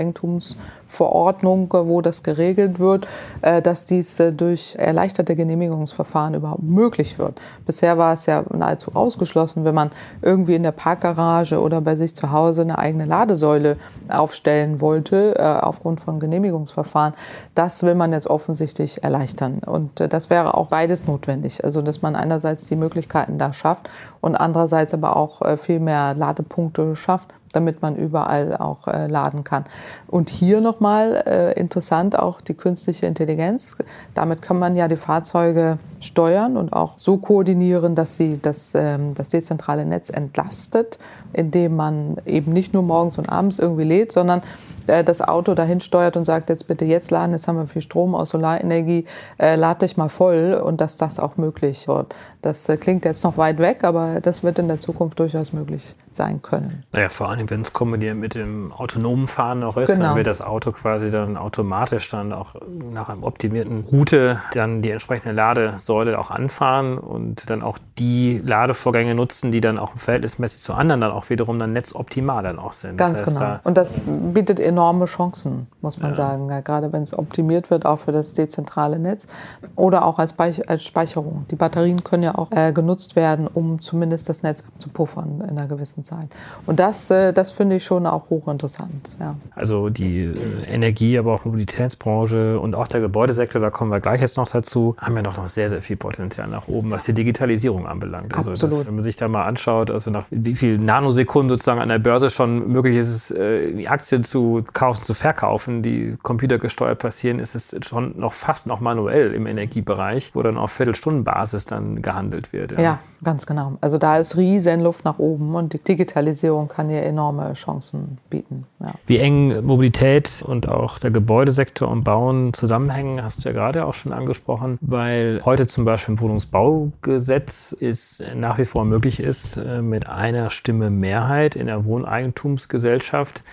Speaker 2: Eigentumsverordnung, wo das geregelt wird, äh, dass dies äh, durch erleichterte Genehmigungsverfahren überhaupt möglich wird. Bisher war es ja nahezu ausgeschlossen, wenn man irgendwie in der Parkgarage oder bei sich zu Hause eine eigene Ladesäule aufstellen wollte, äh, aufgrund von Genehmigungsverfahren. Das will man jetzt offensichtlich erleichtern. Und das wäre auch beides notwendig. Also, dass man einerseits die Möglichkeiten da schafft und andererseits aber auch viel mehr Ladepunkte schafft, damit man überall auch äh, laden kann. Und hier nochmal äh, interessant auch die künstliche Intelligenz. Damit kann man ja die Fahrzeuge steuern und auch so koordinieren, dass sie das, ähm, das dezentrale Netz entlastet, indem man eben nicht nur morgens und abends irgendwie lädt, sondern äh, das Auto dahin steuert und sagt, jetzt bitte jetzt laden, jetzt haben wir viel Strom aus Solarenergie, äh, lad dich mal voll und dass das auch möglich wird. Das äh, klingt jetzt noch weit weg, aber das wird in der Zukunft durchaus möglich sein können.
Speaker 1: Naja, vor allem, wenn es kombiniert mit dem autonomen Fahren noch ist, genau. dann wird das Auto quasi dann automatisch dann auch nach einem optimierten Route dann die entsprechende Ladesäule auch anfahren und dann auch die Ladevorgänge nutzen, die dann auch verhältnismäßig zu anderen dann auch wiederum dann netzoptimal dann auch sind.
Speaker 2: Ganz das heißt, genau. Und das bietet enorme Chancen, muss man ja. sagen. Ja, gerade wenn es optimiert wird, auch für das dezentrale Netz oder auch als, als Speicherung. Die Batterien können ja auch äh, genutzt werden, um zumindest das Netz abzupuffern in einer gewissen Zeit. Und das, äh, das finde ich schon auch hochinteressant. Ja.
Speaker 1: Also die äh, Energie, aber auch Mobilitätsbranche und auch der Gebäudesektor, da kommen wir gleich jetzt noch dazu, haben ja noch, noch sehr, sehr viel Potenzial nach oben, was die Digitalisierung anbelangt. Also
Speaker 2: Absolut.
Speaker 1: Das, wenn man sich da mal anschaut, also nach wie viel Nanosekunden sozusagen an der Börse schon möglich ist, äh, Aktien zu kaufen, zu verkaufen, die computergesteuert passieren, ist es schon noch fast noch manuell im Energiebereich, wo dann auf Viertelstundenbasis dann gehandelt wird.
Speaker 2: Ja. ja, ganz genau. Also da ist riesen Luft nach oben und die Digitalisierung kann hier enorme Chancen bieten.
Speaker 1: Ja. Wie eng Mobilität und auch der Gebäudesektor und Bauen zusammenhängen, hast du ja gerade auch schon angesprochen, weil heute zum Beispiel im Wohnungsbaugesetz es nach wie vor möglich ist, äh, mit einer Stimme Mehrheit in der Wohneigentumsgesellschaft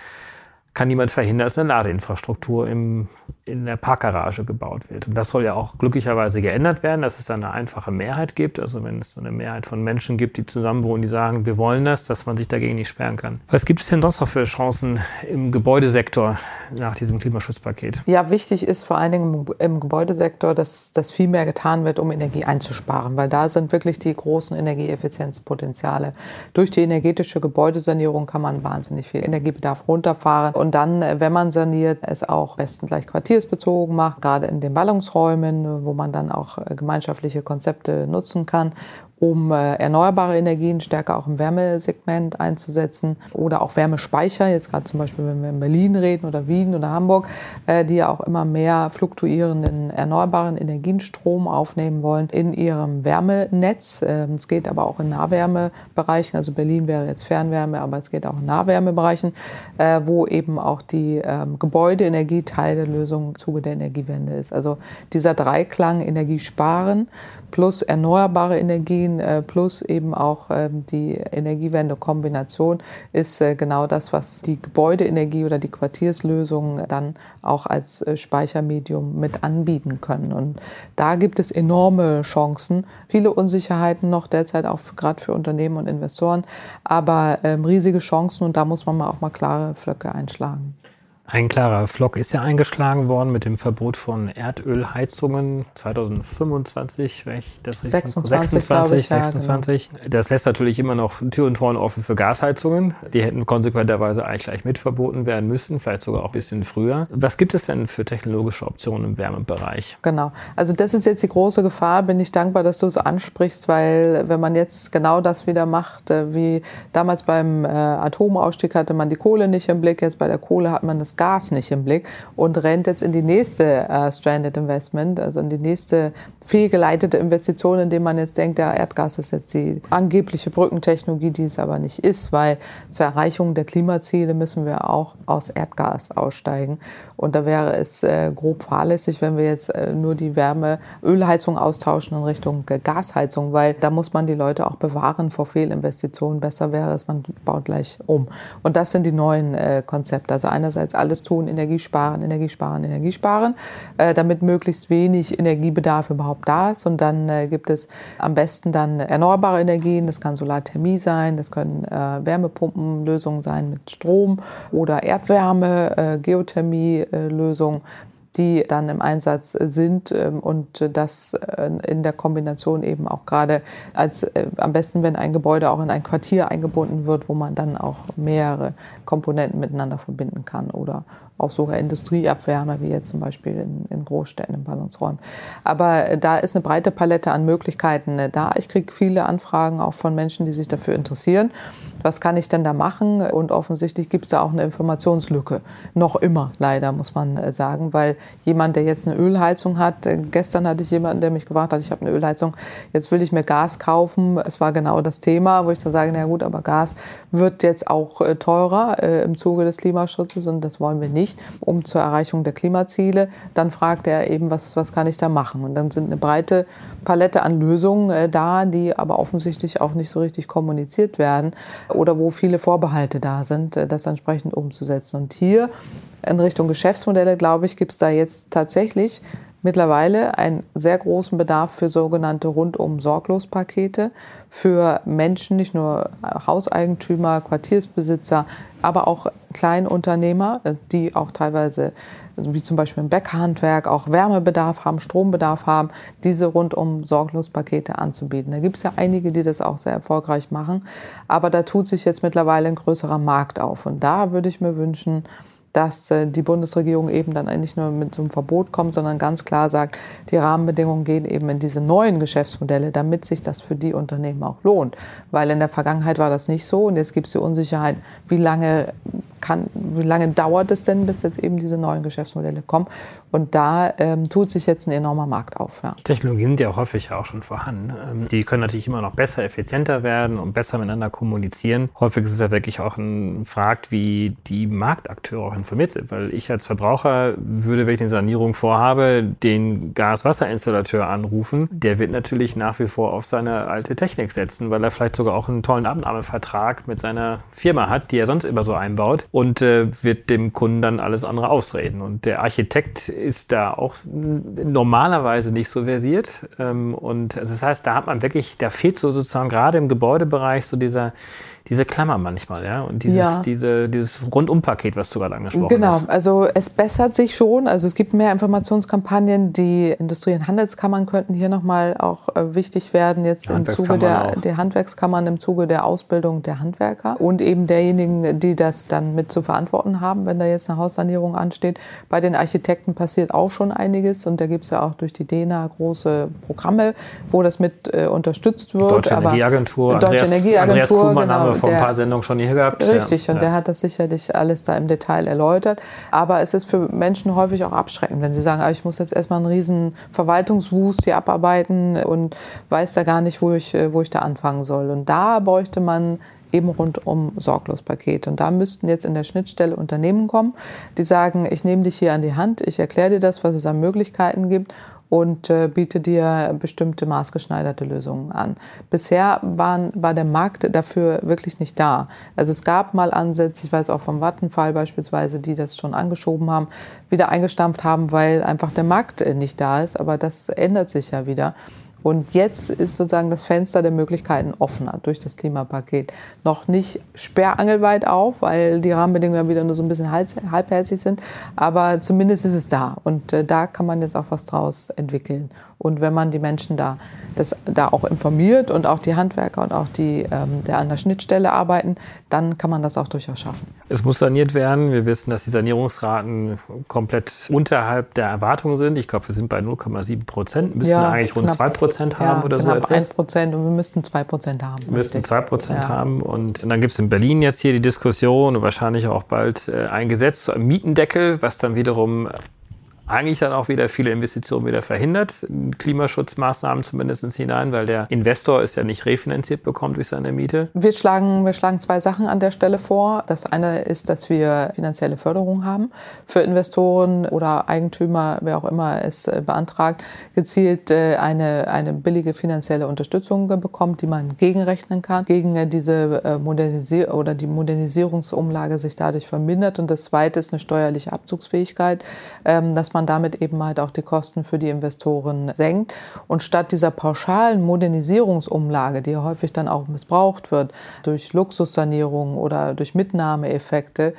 Speaker 1: kann niemand verhindern, dass eine Ladeinfrastruktur im in der Parkgarage gebaut wird. Und das soll ja auch glücklicherweise geändert werden, dass es eine einfache Mehrheit gibt. Also wenn es so eine Mehrheit von Menschen gibt, die zusammenwohnen, die sagen, wir wollen das, dass man sich dagegen nicht sperren kann. Was gibt es denn sonst noch für Chancen im Gebäudesektor nach diesem Klimaschutzpaket?
Speaker 2: Ja, wichtig ist vor allen Dingen im Gebäudesektor, dass, dass viel mehr getan wird, um Energie einzusparen, weil da sind wirklich die großen Energieeffizienzpotenziale. Durch die energetische Gebäudesanierung kann man wahnsinnig viel Energiebedarf runterfahren und dann, wenn man saniert, es auch besten gleich Quartier quartiersbezogen macht, gerade in den Ballungsräumen, wo man dann auch äh, gemeinschaftliche Konzepte nutzen kann um äh, erneuerbare Energien stärker auch im Wärmesegment einzusetzen oder auch Wärmespeicher, jetzt gerade zum Beispiel, wenn wir in Berlin reden oder Wien oder Hamburg, äh, die ja auch immer mehr fluktuierenden erneuerbaren Energienstrom aufnehmen wollen in ihrem Wärmenetz. Ähm, es geht aber auch in Nahwärmebereichen, also Berlin wäre jetzt Fernwärme, aber es geht auch in Nahwärmebereichen, äh, wo eben auch die ähm, Gebäudeenergie Teil der Lösung im Zuge der Energiewende ist. Also dieser Dreiklang Energie sparen plus erneuerbare Energien äh, plus eben auch ähm, die Energiewende-Kombination ist äh, genau das, was die Gebäudeenergie oder die Quartierslösungen dann auch als äh, Speichermedium mit anbieten können. Und da gibt es enorme Chancen, viele Unsicherheiten noch derzeit auch gerade für Unternehmen und Investoren, aber ähm, riesige Chancen und da muss man mal auch mal klare Flöcke einschlagen.
Speaker 1: Ein klarer Flock ist ja eingeschlagen worden mit dem Verbot von Erdölheizungen 2025, wenn ich das
Speaker 2: richtig 26, 26, ich,
Speaker 1: 26. Ja, genau. Das lässt natürlich immer noch Tür und Tor offen für Gasheizungen. Die hätten konsequenterweise eigentlich gleich mit verboten werden müssen, vielleicht sogar auch ein bisschen früher. Was gibt es denn für technologische Optionen im Wärmebereich?
Speaker 2: Genau. Also das ist jetzt die große Gefahr. Bin ich dankbar, dass du es ansprichst, weil wenn man jetzt genau das wieder macht, äh, wie damals beim äh, Atomausstieg hatte man die Kohle nicht im Blick, jetzt bei der Kohle hat man das Gas nicht im Blick und rennt jetzt in die nächste äh, Stranded Investment, also in die nächste fehlgeleitete Investition, indem man jetzt denkt, ja, Erdgas ist jetzt die angebliche Brückentechnologie, die es aber nicht ist, weil zur Erreichung der Klimaziele müssen wir auch aus Erdgas aussteigen. Und da wäre es äh, grob fahrlässig, wenn wir jetzt äh, nur die Wärme, Ölheizung austauschen in Richtung äh, Gasheizung, weil da muss man die Leute auch bewahren vor Fehlinvestitionen. Besser wäre es, man baut gleich um. Und das sind die neuen äh, Konzepte. Also einerseits alles tun, Energiesparen, Energiesparen, Energiesparen, äh, damit möglichst wenig Energiebedarf überhaupt da ist. Und dann äh, gibt es am besten dann erneuerbare Energien. Das kann Solarthermie sein, das können äh, Wärmepumpenlösungen sein mit Strom oder Erdwärme, äh, Geothermie-Lösungen die dann im Einsatz sind ähm, und das äh, in der Kombination eben auch gerade als äh, am besten, wenn ein Gebäude auch in ein Quartier eingebunden wird, wo man dann auch mehrere Komponenten miteinander verbinden kann oder auch sogar Industrieabwärme, wie jetzt zum Beispiel in, in Großstädten, in Ballungsräumen. Aber äh, da ist eine breite Palette an Möglichkeiten da. Ich kriege viele Anfragen auch von Menschen, die sich dafür interessieren. Was kann ich denn da machen? Und offensichtlich gibt es da auch eine Informationslücke. Noch immer, leider, muss man äh, sagen, weil jemand, der jetzt eine Ölheizung hat, äh, gestern hatte ich jemanden, der mich gefragt hat, ich habe eine Ölheizung, jetzt will ich mir Gas kaufen. Es war genau das Thema, wo ich dann sage, na gut, aber Gas wird jetzt auch teurer im Zuge des Klimaschutzes und das wollen wir nicht nicht, um zur Erreichung der Klimaziele. Dann fragt er eben, was, was kann ich da machen? Und dann sind eine breite Palette an Lösungen äh, da, die aber offensichtlich auch nicht so richtig kommuniziert werden oder wo viele Vorbehalte da sind, äh, das entsprechend umzusetzen. Und hier in Richtung Geschäftsmodelle, glaube ich, gibt es da jetzt tatsächlich mittlerweile einen sehr großen Bedarf für sogenannte Rundum-Sorglos-Pakete für Menschen, nicht nur Hauseigentümer, Quartiersbesitzer, aber auch Kleinunternehmer, die auch teilweise, wie zum Beispiel im Bäckerhandwerk, auch Wärmebedarf haben, Strombedarf haben, diese Rundum-Sorglos-Pakete anzubieten. Da gibt es ja einige, die das auch sehr erfolgreich machen, aber da tut sich jetzt mittlerweile ein größerer Markt auf. Und da würde ich mir wünschen, dass äh, die Bundesregierung eben dann nicht nur mit so einem Verbot kommt, sondern ganz klar sagt, die Rahmenbedingungen gehen eben in diese neuen Geschäftsmodelle, damit sich das für die Unternehmen auch lohnt. Weil in der Vergangenheit war das nicht so und jetzt gibt es die Unsicherheit, wie lange kann, wie lange dauert es denn, bis jetzt eben diese neuen Geschäftsmodelle kommen? Und da ähm, tut sich jetzt ein enormer Markt auf. Ja.
Speaker 1: Technologien sind ja häufig auch schon vorhanden. Ähm, die können natürlich immer noch besser, effizienter werden und besser miteinander kommunizieren. Häufig ist es ja wirklich auch ein Fragt, wie die Marktakteure auch informiert sind. Weil ich als Verbraucher würde, wenn ich eine Sanierung vorhabe, den Gas-Wasser-Installateur anrufen. Der wird natürlich nach wie vor auf seine alte Technik setzen, weil er vielleicht sogar auch einen tollen Abnahmevertrag mit seiner Firma hat, die er sonst immer so einbaut und äh, wird dem Kunden dann alles andere ausreden. Und der Architekt ist da auch normalerweise nicht so versiert. Ähm, und also das heißt, da hat man wirklich, da fehlt so sozusagen gerade im Gebäudebereich so dieser diese Klammer manchmal, ja, und dieses, ja. diese, dieses Rundumpaket, was du gerade angesprochen
Speaker 2: genau.
Speaker 1: hast.
Speaker 2: Genau, also es bessert sich schon, also es gibt mehr Informationskampagnen, die Industrie- und Handelskammern könnten hier nochmal auch äh, wichtig werden, jetzt im Zuge der, der Handwerkskammern, im Zuge der Ausbildung der Handwerker und eben derjenigen, die das dann mit zu verantworten haben, wenn da jetzt eine Haussanierung ansteht. Bei den Architekten passiert auch schon einiges und da gibt es ja auch durch die DENA große Programme, wo das mit äh, unterstützt wird.
Speaker 1: Deutsche Energieagentur,
Speaker 2: Deutsche
Speaker 1: Andreas,
Speaker 2: Energieagentur,
Speaker 1: Andreas Kuhlmann genau, vor ein paar Sendungen schon hier gehabt.
Speaker 2: Richtig, ja. und ja. der hat das sicherlich alles da im Detail erläutert. Aber es ist für Menschen häufig auch abschreckend, wenn sie sagen, ah, ich muss jetzt erstmal einen riesen Verwaltungswust hier abarbeiten und weiß da gar nicht, wo ich, wo ich da anfangen soll. Und da bräuchte man eben rundum Sorglos-Paket. Und da müssten jetzt in der Schnittstelle Unternehmen kommen, die sagen, ich nehme dich hier an die Hand, ich erkläre dir das, was es an Möglichkeiten gibt und äh, biete dir bestimmte maßgeschneiderte Lösungen an. Bisher waren, war der Markt dafür wirklich nicht da. Also es gab mal Ansätze, ich weiß auch vom Vattenfall beispielsweise, die das schon angeschoben haben, wieder eingestampft haben, weil einfach der Markt äh, nicht da ist. Aber das ändert sich ja wieder. Und jetzt ist sozusagen das Fenster der Möglichkeiten offener durch das Klimapaket. Noch nicht sperrangelweit auf, weil die Rahmenbedingungen wieder nur so ein bisschen halbherzig sind. Aber zumindest ist es da. Und äh, da kann man jetzt auch was draus entwickeln. Und wenn man die Menschen da, das, da auch informiert und auch die Handwerker und auch die, ähm, der an der Schnittstelle arbeiten, dann kann man das auch durchaus schaffen.
Speaker 1: Es muss saniert werden. Wir wissen, dass die Sanierungsraten komplett unterhalb der Erwartungen sind. Ich glaube, wir sind bei 0,7 Prozent, müssen ja, eigentlich rund 2 Prozent haben ja, oder so etwas. 1
Speaker 2: Prozent und wir müssten 2 Prozent haben.
Speaker 1: Wir müssten 2 Prozent ja. haben. Und dann gibt es in Berlin jetzt hier die Diskussion und wahrscheinlich auch bald äh, ein Gesetz zu einem Mietendeckel, was dann wiederum eigentlich dann auch wieder viele Investitionen wieder verhindert, Klimaschutzmaßnahmen zumindest hinein, weil der Investor es ja nicht refinanziert bekommt durch seine Miete.
Speaker 2: Wir schlagen, wir schlagen zwei Sachen an der Stelle vor. Das eine ist, dass wir finanzielle Förderung haben für Investoren oder Eigentümer, wer auch immer es äh, beantragt, gezielt äh, eine, eine billige finanzielle Unterstützung bekommt, die man gegenrechnen kann, gegen äh, diese Modernisierung oder die Modernisierungsumlage sich dadurch vermindert. Und das zweite ist eine steuerliche Abzugsfähigkeit, ähm, man damit eben halt auch die Kosten für die Investoren senkt. Und statt dieser pauschalen Modernisierungsumlage, die häufig dann auch missbraucht wird durch Luxussanierungen oder durch Mitnahmeeffekte,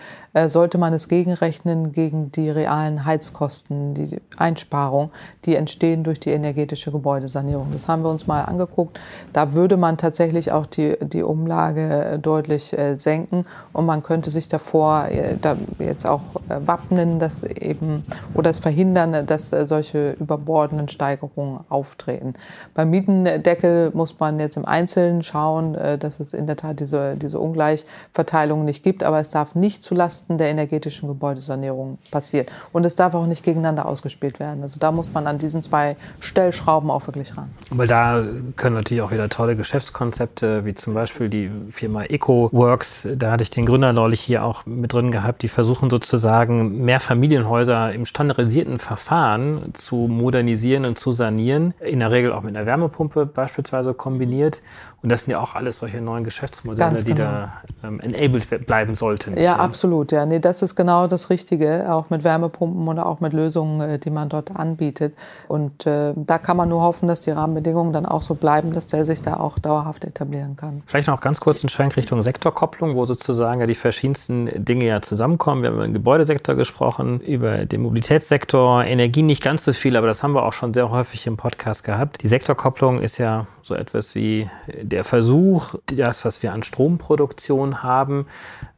Speaker 2: sollte man es gegenrechnen gegen die realen Heizkosten, die Einsparung, die entstehen durch die energetische Gebäudesanierung. Das haben wir uns mal angeguckt. Da würde man tatsächlich auch die, die Umlage deutlich äh, senken und man könnte sich davor äh, da jetzt auch wappnen, dass eben oder es verhindern, dass solche überbordenden Steigerungen auftreten. Beim Mietendeckel muss man jetzt im Einzelnen schauen, dass es in der Tat diese, diese Ungleichverteilung nicht gibt, aber es darf nicht zulasten Lasten der energetischen Gebäudesanierung passiert. Und es darf auch nicht gegeneinander ausgespielt werden. Also da muss man an diesen zwei Stellschrauben auch wirklich ran.
Speaker 1: Weil da können natürlich auch wieder tolle Geschäftskonzepte, wie zum Beispiel die Firma EcoWorks, da hatte ich den Gründer neulich hier auch mit drin gehabt, die versuchen sozusagen mehr Familienhäuser im standardisierten Verfahren zu modernisieren und zu sanieren, in der Regel auch mit einer Wärmepumpe beispielsweise kombiniert. Und das sind ja auch alles solche neuen Geschäftsmodelle, genau. die da ähm, enabled bleiben sollten.
Speaker 2: Ja, ja, absolut. Ja, nee, das ist genau das Richtige, auch mit Wärmepumpen oder auch mit Lösungen, äh, die man dort anbietet. Und äh, da kann man nur hoffen, dass die Rahmenbedingungen dann auch so bleiben, dass der sich da auch dauerhaft etablieren kann.
Speaker 1: Vielleicht noch ganz kurz einen Schwenk Richtung Sektorkopplung, wo sozusagen ja die verschiedensten Dinge ja zusammenkommen. Wir haben über den Gebäudesektor gesprochen, über den Mobilitätssektor, Energie nicht ganz so viel, aber das haben wir auch schon sehr häufig im Podcast gehabt. Die Sektorkopplung ist ja so etwas wie der Versuch, das, was wir an Stromproduktion haben,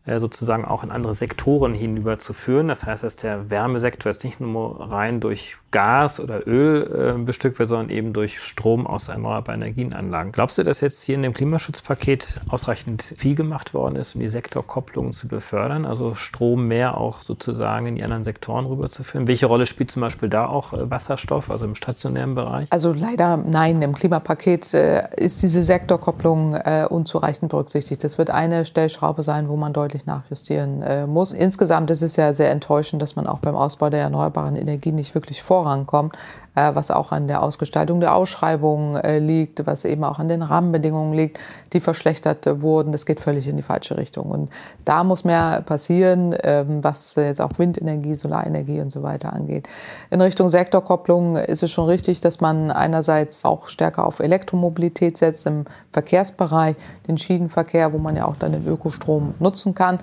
Speaker 1: sozusagen auch in andere Sektoren hinüberzuführen. Das heißt, dass der Wärmesektor jetzt nicht nur rein durch Gas oder Öl äh, bestückt wird, sondern eben durch Strom aus erneuerbaren Energienanlagen. Glaubst du, dass jetzt hier in dem Klimaschutzpaket ausreichend viel gemacht worden ist, um die Sektorkopplung zu befördern, also Strom mehr auch sozusagen in die anderen Sektoren rüberzuführen? Welche Rolle spielt zum Beispiel da auch äh, Wasserstoff, also im stationären Bereich?
Speaker 2: Also leider nein, im Klimapaket äh, ist diese Sektorkopplung äh, unzureichend berücksichtigt. Das wird eine Stellschraube sein, wo man deutlich deutlich nachjustieren äh, muss. Insgesamt ist es ja sehr enttäuschend, dass man auch beim Ausbau der erneuerbaren Energie nicht wirklich vorankommt. Äh, was auch an der Ausgestaltung der Ausschreibungen äh, liegt, was eben auch an den Rahmenbedingungen liegt, die verschlechtert wurden. Das geht völlig in die falsche Richtung. Und da muss mehr passieren, ähm, was jetzt auch Windenergie, Solarenergie und so weiter angeht. In Richtung Sektorkopplung ist es schon richtig, dass man einerseits auch stärker auf Elektromobilität setzt im Verkehrsbereich, den Schienenverkehr, wo man ja auch dann den Ökostrom nutzen kann.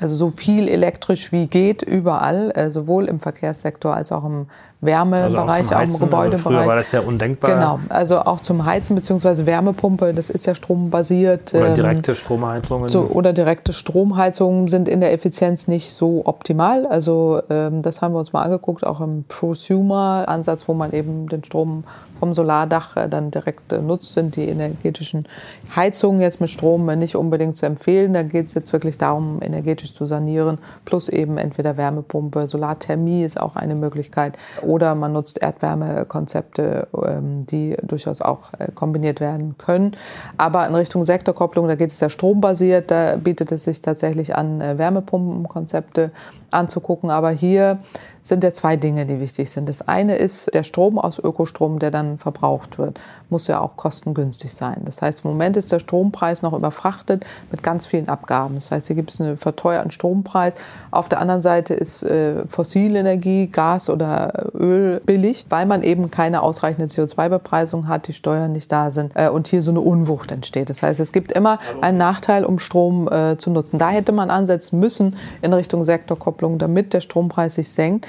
Speaker 2: Also so viel elektrisch wie geht überall, äh, sowohl im Verkehrssektor als auch im Wärmebereich, also auch, auch, im Gebäudebereich. Also
Speaker 1: früher war das ja undenkbar.
Speaker 2: Genau, also auch zum Heizen bzw. Wärmepumpe, das ist ja strombasiert.
Speaker 1: Oder ähm, direkte Stromheizungen.
Speaker 2: So, oder direkte Stromheizungen sind in der Effizienz nicht so optimal. Also ähm, das haben wir uns mal angeguckt, auch im Prosumer-Ansatz, wo man eben den Strom vom Solardach äh, dann direkt äh, nutzt, sind die energetischen Heizungen jetzt mit Strom nicht unbedingt zu empfehlen. Da geht es jetzt wirklich darum, energetisch zu sanieren, plus eben entweder Wärmepumpe, Solarthermie ist auch eine Möglichkeit oder man nutzt Erdwärmekonzepte, ähm, die durchaus auch äh, kombiniert werden können. Aber in Richtung Sektorkopplung, da geht es ja strombasiert, da bietet es sich tatsächlich an, Wärmepumpenkonzepte anzugucken. Aber hier sind ja zwei Dinge, die wichtig sind. Das eine ist der Strom aus Ökostrom, der dann verbraucht wird, muss ja auch kostengünstig sein. Das heißt, im Moment ist der Strompreis noch überfrachtet mit ganz vielen Abgaben. Das heißt, hier gibt es einen verteuerten Strompreis. Auf der anderen Seite ist äh, fossile Energie, Gas oder Öl billig, weil man eben keine ausreichende CO2-Bepreisung hat, die Steuern nicht da sind äh, und hier so eine Unwucht entsteht. Das heißt, es gibt immer einen Nachteil, um Strom äh, zu nutzen. Da hätte man ansetzen müssen in Richtung Sektorkopplung, damit der Strompreis sich senkt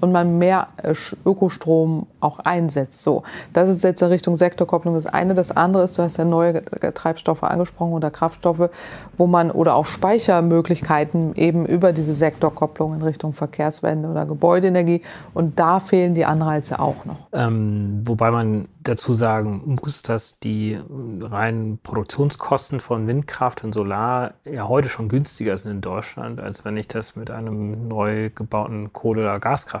Speaker 2: und man mehr äh, Ökostrom auch einsetzt. So, das ist jetzt in Richtung Sektorkopplung das eine. Das andere ist, du hast ja neue Treibstoffe angesprochen oder Kraftstoffe, wo man oder auch Speichermöglichkeiten eben über diese Sektorkopplung in Richtung Verkehrswende oder Gebäudeenergie. Und da fehlen die Anreize auch noch.
Speaker 1: Ähm, wobei man dazu sagen muss, dass die reinen Produktionskosten von Windkraft und Solar ja heute schon günstiger sind in Deutschland, als wenn ich das mit einem neu gebauten Kohle- oder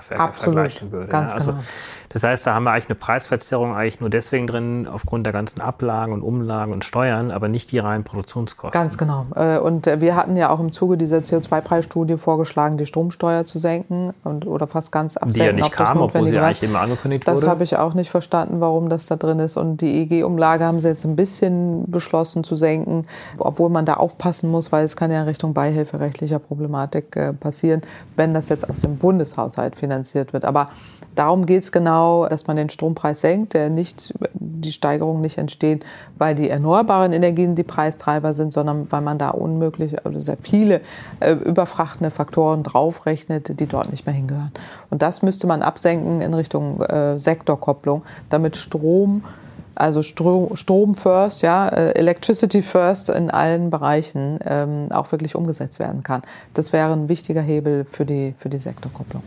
Speaker 1: Gaskraftwerk Absolut, vergleichen würde.
Speaker 2: Ganz also, genau.
Speaker 1: Das heißt, da haben wir eigentlich eine Preisverzerrung eigentlich nur deswegen drin, aufgrund der ganzen Ablagen und Umlagen und Steuern, aber nicht die reinen Produktionskosten.
Speaker 2: Ganz genau. Äh, und äh, wir hatten ja auch im Zuge dieser CO2-Preisstudie vorgeschlagen, die Stromsteuer zu senken und, oder fast ganz absenken.
Speaker 1: Die ja nicht kam, obwohl sie eigentlich immer angekündigt
Speaker 2: das
Speaker 1: wurde.
Speaker 2: Das habe ich auch nicht verstanden, warum das da drin ist. Und die EG-Umlage haben sie jetzt ein bisschen beschlossen zu senken, obwohl man da aufpassen muss, weil es kann ja in Richtung beihilferechtlicher Problematik äh, passieren, wenn das jetzt aus dem Bundeshaushalt finanziert wird. Aber darum geht es genau, dass man den Strompreis senkt, der nicht, die Steigerung nicht entsteht, weil die erneuerbaren Energien die Preistreiber sind, sondern weil man da unmöglich, also sehr viele äh, überfrachtende Faktoren draufrechnet, die dort nicht mehr hingehören. Und das müsste man absenken in Richtung äh, Sektorkopplung, damit Strom also Strom, Strom first, ja, äh, Electricity first in allen Bereichen ähm, auch wirklich umgesetzt werden kann. Das wäre ein wichtiger Hebel für die, für die Sektorkopplung.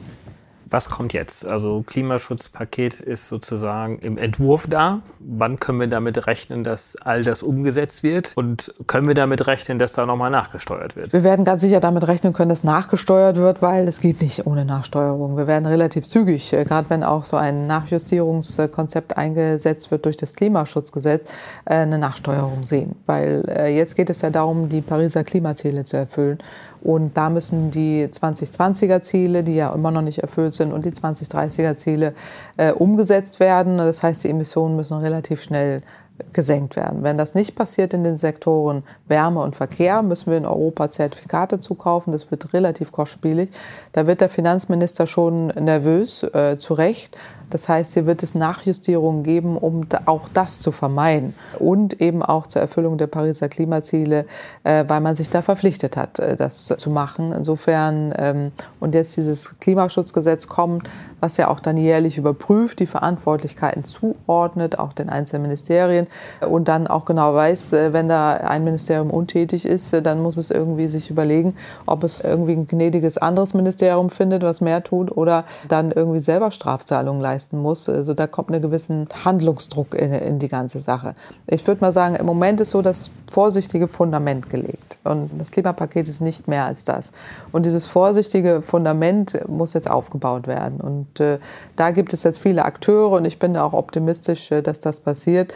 Speaker 1: Was kommt jetzt? Also Klimaschutzpaket ist sozusagen im Entwurf da. Wann können wir damit rechnen, dass all das umgesetzt wird? Und können wir damit rechnen, dass da nochmal nachgesteuert wird?
Speaker 2: Wir werden ganz sicher damit rechnen können, dass nachgesteuert wird, weil es geht nicht ohne Nachsteuerung. Wir werden relativ zügig, äh, gerade wenn auch so ein Nachjustierungskonzept eingesetzt wird durch das Klimaschutzgesetz, äh, eine Nachsteuerung sehen. Weil äh, jetzt geht es ja darum, die Pariser Klimaziele zu erfüllen. Und da müssen die 2020er Ziele, die ja immer noch nicht erfüllt sind, und die 2030er Ziele äh, umgesetzt werden. Das heißt, die Emissionen müssen relativ schnell gesenkt werden. Wenn das nicht passiert in den Sektoren Wärme und Verkehr, müssen wir in Europa Zertifikate zukaufen. Das wird relativ kostspielig. Da wird der Finanzminister schon nervös, äh, zu Recht. Das heißt, hier wird es Nachjustierungen geben, um auch das zu vermeiden und eben auch zur Erfüllung der Pariser Klimaziele, äh, weil man sich da verpflichtet hat, äh, das zu machen. Insofern, ähm, und jetzt dieses Klimaschutzgesetz kommt, was ja auch dann jährlich überprüft, die Verantwortlichkeiten zuordnet, auch den einzelnen Ministerien und dann auch genau weiß, äh, wenn da ein Ministerium untätig ist, dann muss es irgendwie sich überlegen, ob es irgendwie ein gnädiges anderes Ministerium findet, was mehr tut oder dann irgendwie selber Strafzahlungen leisten muss. Also da kommt ein gewissen Handlungsdruck in, in die ganze Sache. Ich würde mal sagen, im Moment ist so das vorsichtige Fundament gelegt und das Klimapaket ist nicht mehr als das. Und dieses vorsichtige Fundament muss jetzt aufgebaut werden und äh, da gibt es jetzt viele Akteure und ich bin auch optimistisch, äh, dass das passiert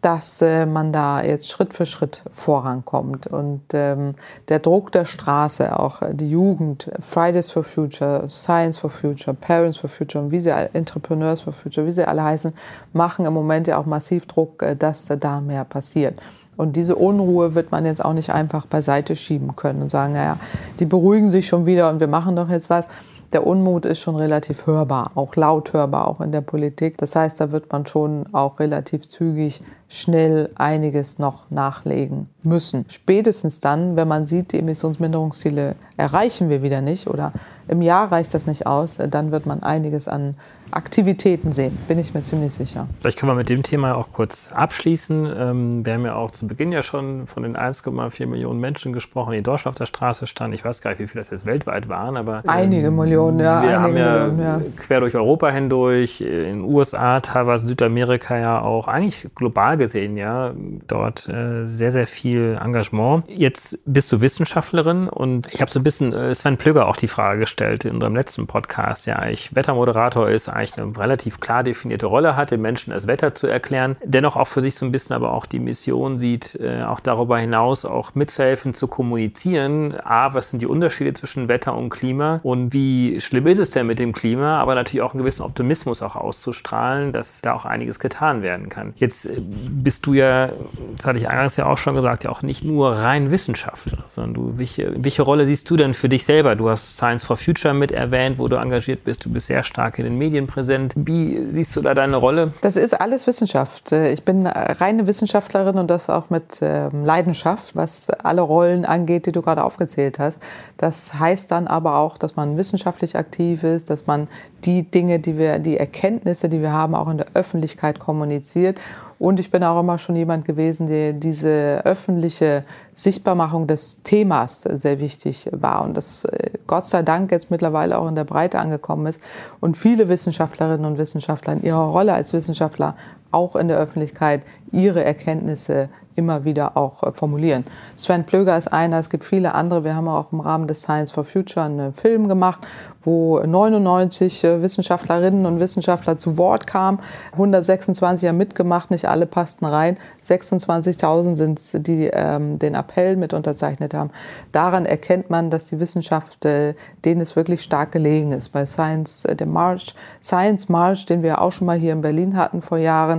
Speaker 2: dass äh, man da jetzt Schritt für Schritt vorankommt. Und ähm, der Druck der Straße, auch die Jugend, Fridays for Future, Science for Future, Parents for Future und wie sie Entrepreneurs for Future, wie sie alle heißen, machen im Moment ja auch massiv Druck, äh, dass da mehr passiert. Und diese Unruhe wird man jetzt auch nicht einfach beiseite schieben können und sagen, naja, die beruhigen sich schon wieder und wir machen doch jetzt was der Unmut ist schon relativ hörbar, auch laut hörbar, auch in der Politik. Das heißt, da wird man schon auch relativ zügig schnell einiges noch nachlegen müssen. Spätestens dann, wenn man sieht, die Emissionsminderungsziele erreichen wir wieder nicht oder im Jahr reicht das nicht aus, dann wird man einiges an Aktivitäten sehen, bin ich mir ziemlich sicher.
Speaker 1: Vielleicht können wir mit dem Thema auch kurz abschließen. Ähm, wir haben ja auch zu Beginn ja schon von den 1,4 Millionen Menschen gesprochen, die in Deutschland auf der Straße standen. Ich weiß gar nicht, wie viele das jetzt weltweit waren, aber.
Speaker 2: Einige ähm, Millionen, ja.
Speaker 1: Wir haben ja, Millionen, ja, quer durch Europa hindurch, in den USA, teilweise Südamerika ja auch, eigentlich global gesehen, ja, dort äh, sehr, sehr viel Engagement. Jetzt bist du Wissenschaftlerin und ich habe so ein bisschen äh, Sven Plügger auch die Frage gestellt in unserem letzten Podcast. Ja, ich Wettermoderator ist, eigentlich eine relativ klar definierte Rolle hat, den Menschen das Wetter zu erklären, dennoch auch für sich so ein bisschen aber auch die Mission sieht, äh, auch darüber hinaus auch mitzuhelfen zu kommunizieren. A, was sind die Unterschiede zwischen Wetter und Klima und wie schlimm ist es denn mit dem Klima, aber natürlich auch einen gewissen Optimismus auch auszustrahlen, dass da auch einiges getan werden kann. Jetzt äh, bist du ja, das hatte ich eingangs ja auch schon gesagt, ja auch nicht nur rein Wissenschaftler, sondern du, welche, welche Rolle siehst du denn für dich selber? Du hast Science for Future mit erwähnt, wo du engagiert bist, du bist sehr stark in den Medien präsent. Wie siehst du da deine Rolle?
Speaker 2: Das ist alles Wissenschaft. Ich bin reine Wissenschaftlerin und das auch mit ähm, Leidenschaft, was alle Rollen angeht, die du gerade aufgezählt hast. Das heißt dann aber auch, dass man wissenschaftlich aktiv ist, dass man die Dinge, die wir, die Erkenntnisse, die wir haben, auch in der Öffentlichkeit kommuniziert und ich bin auch immer schon jemand gewesen, der diese öffentliche Sichtbarmachung des Themas sehr wichtig war und das äh, Gott sei Dank jetzt mittlerweile auch in der Breite angekommen ist und viele Wissenschaftlerinnen und Wissenschaftler in ihrer Rolle als Wissenschaftler auch in der Öffentlichkeit ihre Erkenntnisse immer wieder auch äh, formulieren. Sven Plöger ist einer, es gibt viele andere. Wir haben auch im Rahmen des Science for Future einen Film gemacht, wo 99 äh, Wissenschaftlerinnen und Wissenschaftler zu Wort kamen. 126 haben mitgemacht, nicht alle passten rein. 26.000 sind es, die ähm, den Appell mit unterzeichnet haben. Daran erkennt man, dass die Wissenschaft, äh, denen es wirklich stark gelegen ist. Bei Science, äh, der March, Science March, den wir auch schon mal hier in Berlin hatten vor Jahren,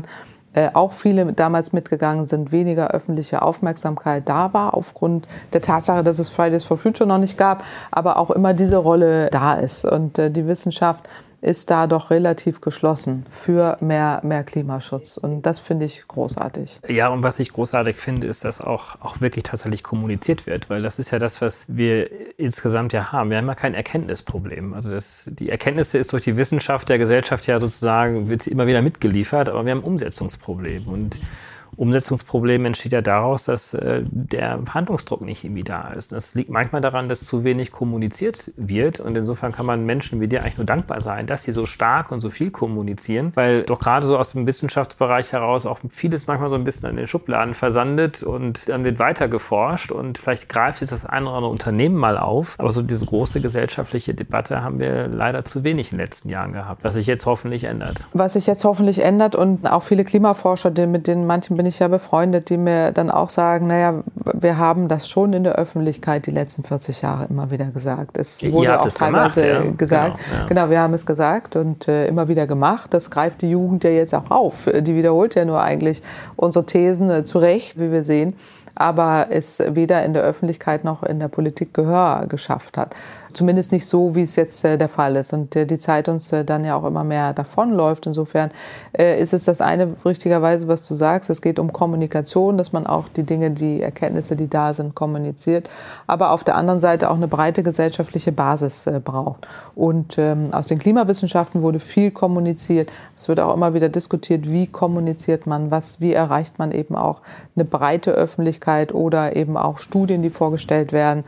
Speaker 2: äh, auch viele damals mitgegangen sind, weniger öffentliche Aufmerksamkeit da war, aufgrund der Tatsache, dass es Fridays for Future noch nicht gab, aber auch immer diese Rolle da ist. Und äh, die Wissenschaft ist da doch relativ geschlossen für mehr, mehr Klimaschutz. Und das finde ich großartig.
Speaker 1: Ja, und was ich großartig finde, ist, dass auch, auch wirklich tatsächlich kommuniziert wird, weil das ist ja das, was wir insgesamt ja haben. Wir haben ja kein Erkenntnisproblem. Also das, die Erkenntnisse ist durch die Wissenschaft der Gesellschaft ja sozusagen, wird sie immer wieder mitgeliefert, aber wir haben ein Umsetzungsproblem. Und Umsetzungsproblem entsteht ja daraus, dass äh, der Handlungsdruck nicht irgendwie da ist. Das liegt manchmal daran, dass zu wenig kommuniziert wird und insofern kann man Menschen wie dir eigentlich nur dankbar sein, dass sie so stark und so viel kommunizieren, weil doch gerade so aus dem Wissenschaftsbereich heraus auch vieles manchmal so ein bisschen an den Schubladen versandet und dann wird weiter geforscht und vielleicht greift sich das eine oder andere Unternehmen mal auf, aber so diese große gesellschaftliche Debatte haben wir leider zu wenig in den letzten Jahren gehabt, was sich jetzt hoffentlich ändert.
Speaker 2: Was sich jetzt hoffentlich ändert und auch viele Klimaforscher, mit denen manchen bin ich ja befreundet, die mir dann auch sagen, naja, wir haben das schon in der Öffentlichkeit die letzten 40 Jahre immer wieder gesagt. Es wurde auch teilweise gemacht, ja. gesagt. Genau, ja. genau, wir haben es gesagt und äh, immer wieder gemacht. Das greift die Jugend ja jetzt auch auf. Die wiederholt ja nur eigentlich unsere Thesen äh, zu Recht, wie wir sehen aber es weder in der Öffentlichkeit noch in der Politik Gehör geschafft hat. Zumindest nicht so, wie es jetzt äh, der Fall ist. Und äh, die Zeit uns äh, dann ja auch immer mehr davonläuft. Insofern äh, ist es das eine richtigerweise, was du sagst. Es geht um Kommunikation, dass man auch die Dinge, die Erkenntnisse, die da sind, kommuniziert. Aber auf der anderen Seite auch eine breite gesellschaftliche Basis äh, braucht. Und ähm, aus den Klimawissenschaften wurde viel kommuniziert. Es wird auch immer wieder diskutiert, wie kommuniziert man was, wie erreicht man eben auch eine breite Öffentlichkeit oder eben auch Studien, die vorgestellt werden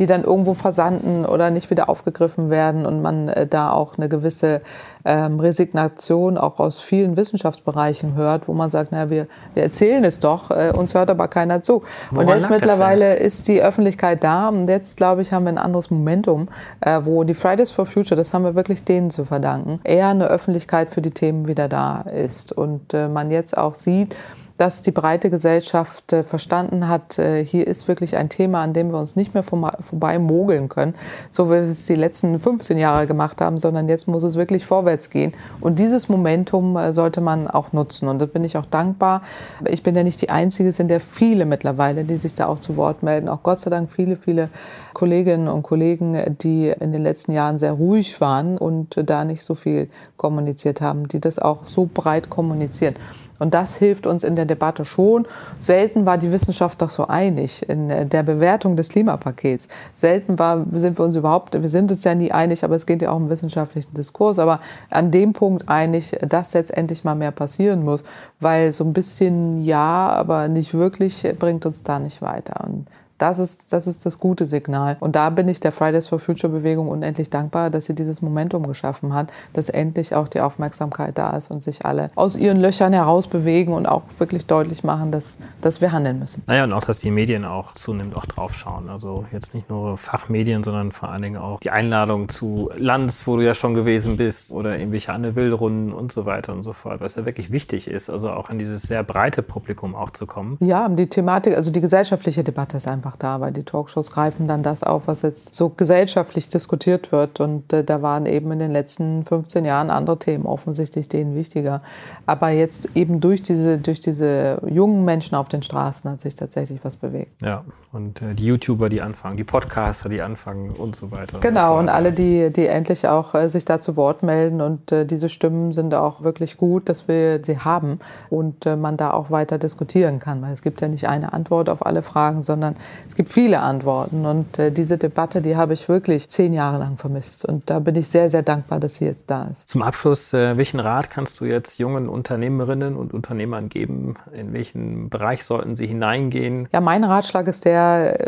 Speaker 2: die dann irgendwo versanden oder nicht wieder aufgegriffen werden und man äh, da auch eine gewisse ähm, Resignation auch aus vielen Wissenschaftsbereichen hört, wo man sagt, naja, wir, wir erzählen es doch, äh, uns hört aber keiner zu. Woran und jetzt mittlerweile ist die Öffentlichkeit da und jetzt, glaube ich, haben wir ein anderes Momentum, äh, wo die Fridays for Future, das haben wir wirklich denen zu verdanken, eher eine Öffentlichkeit für die Themen wieder da ist und äh, man jetzt auch sieht, dass die breite Gesellschaft äh, verstanden hat, äh, hier ist wirklich ein Thema, an dem wir uns nicht mehr vorbei mogeln können, so wie wir es die letzten 15 Jahre gemacht haben, sondern jetzt muss es wirklich vorwärts gehen. Und dieses Momentum äh, sollte man auch nutzen. Und da bin ich auch dankbar. Ich bin ja nicht die Einzige, sind ja viele mittlerweile, die sich da auch zu Wort melden. Auch Gott sei Dank viele, viele Kolleginnen und Kollegen, die in den letzten Jahren sehr ruhig waren und da nicht so viel kommuniziert haben, die das auch so breit kommunizieren. Und das hilft uns in der Debatte schon. Selten war die Wissenschaft doch so einig in der Bewertung des Klimapakets. Selten war, sind wir uns überhaupt, wir sind uns ja nie einig, aber es geht ja auch im wissenschaftlichen Diskurs, aber an dem Punkt einig, dass jetzt endlich mal mehr passieren muss, weil so ein bisschen ja, aber nicht wirklich bringt uns da nicht weiter. Und das ist, das ist das gute Signal. Und da bin ich der Fridays for Future Bewegung unendlich dankbar, dass sie dieses Momentum geschaffen hat, dass endlich auch die Aufmerksamkeit da ist und sich alle aus ihren Löchern heraus bewegen und auch wirklich deutlich machen, dass, dass wir handeln müssen.
Speaker 1: Naja, und auch, dass die Medien auch zunehmend auch drauf schauen. Also jetzt nicht nur Fachmedien, sondern vor allen Dingen auch die Einladung zu Lands, wo du ja schon gewesen bist, oder irgendwelche Anne Will-Runden und so weiter und so fort, was ja wirklich wichtig ist, also auch an dieses sehr breite Publikum auch zu kommen.
Speaker 2: Ja, die Thematik, also die gesellschaftliche Debatte ist einfach einfach da, weil die Talkshows greifen dann das auf, was jetzt so gesellschaftlich diskutiert wird. Und äh, da waren eben in den letzten 15 Jahren andere Themen offensichtlich denen wichtiger. Aber jetzt eben durch diese, durch diese jungen Menschen auf den Straßen hat sich tatsächlich was bewegt.
Speaker 1: Ja, und äh, die YouTuber, die anfangen, die Podcaster, die anfangen und so weiter.
Speaker 2: Genau, und, alle, die, die endlich auch äh, sich da zu Wort melden. Und äh, diese Stimmen sind auch wirklich gut, dass wir sie haben und äh, man da auch weiter diskutieren kann. Weil es gibt ja nicht eine Antwort auf alle Fragen, sondern es gibt viele Antworten und äh, diese Debatte, die habe ich wirklich zehn Jahre lang vermisst. Und da bin ich sehr, sehr dankbar, dass sie jetzt da ist.
Speaker 1: Zum Abschluss, äh, welchen Rat kannst du jetzt jungen Unternehmerinnen und Unternehmern geben? In welchen Bereich sollten sie hineingehen?
Speaker 2: Ja, mein Ratschlag ist der,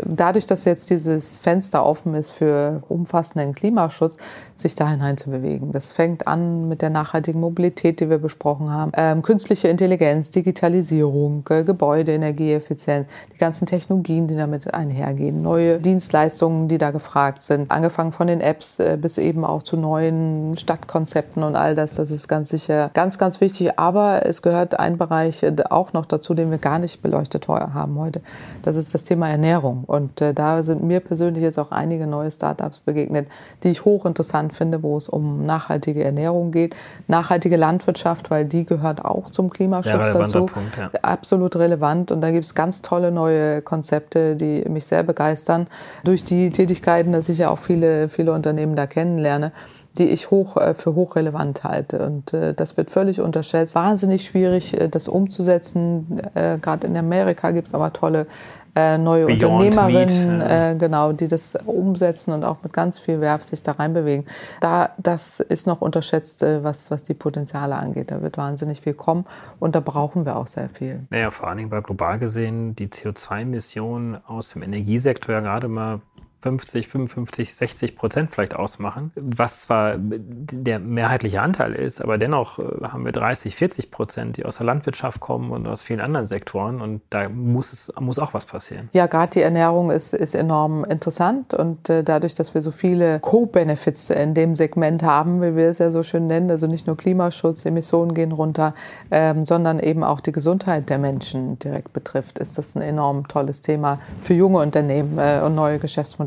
Speaker 2: dadurch, dass jetzt dieses Fenster offen ist für umfassenden Klimaschutz, sich da hinein zu bewegen. Das fängt an mit der nachhaltigen Mobilität, die wir besprochen haben, ähm, künstliche Intelligenz, Digitalisierung, äh, Gebäude, Energieeffizienz, die ganzen Technologien, die damit einhergehen, neue Dienstleistungen, die da gefragt sind, angefangen von den Apps äh, bis eben auch zu neuen Stadtkonzepten und all das. Das ist ganz sicher ganz, ganz wichtig. Aber es gehört ein Bereich äh, auch noch dazu, den wir gar nicht beleuchtet haben heute. Das ist das Thema Ernährung. Und äh, da sind mir persönlich jetzt auch einige neue Startups begegnet, die ich hochinteressant interessant finde, wo es um nachhaltige Ernährung geht, nachhaltige Landwirtschaft, weil die gehört auch zum Klimaschutz dazu. Punkt, ja. Absolut relevant. Und da gibt es ganz tolle neue Konzepte, die mich sehr begeistern. Durch die Tätigkeiten, dass ich ja auch viele, viele Unternehmen da kennenlerne die ich hoch, äh, für hochrelevant halte. Und äh, das wird völlig unterschätzt. Wahnsinnig schwierig, äh, das umzusetzen. Äh, Gerade in Amerika gibt es aber tolle äh, neue Beyond Unternehmerinnen, äh, genau, die das umsetzen und auch mit ganz viel Werf sich da reinbewegen. Da, das ist noch unterschätzt, äh, was, was die Potenziale angeht. Da wird wahnsinnig viel kommen und da brauchen wir auch sehr viel.
Speaker 1: Naja, vor allen Dingen, weil global gesehen die CO2-Emissionen aus dem Energiesektor ja gerade mal 50, 55, 60 Prozent vielleicht ausmachen, was zwar der mehrheitliche Anteil ist, aber dennoch äh, haben wir 30, 40 Prozent, die aus der Landwirtschaft kommen und aus vielen anderen Sektoren und da muss es muss auch was passieren.
Speaker 2: Ja, gerade die Ernährung ist, ist enorm interessant und äh, dadurch, dass wir so viele Co-Benefits in dem Segment haben, wie wir es ja so schön nennen, also nicht nur Klimaschutz, Emissionen gehen runter, ähm, sondern eben auch die Gesundheit der Menschen direkt betrifft, ist das ein enorm tolles Thema für junge Unternehmen äh, und neue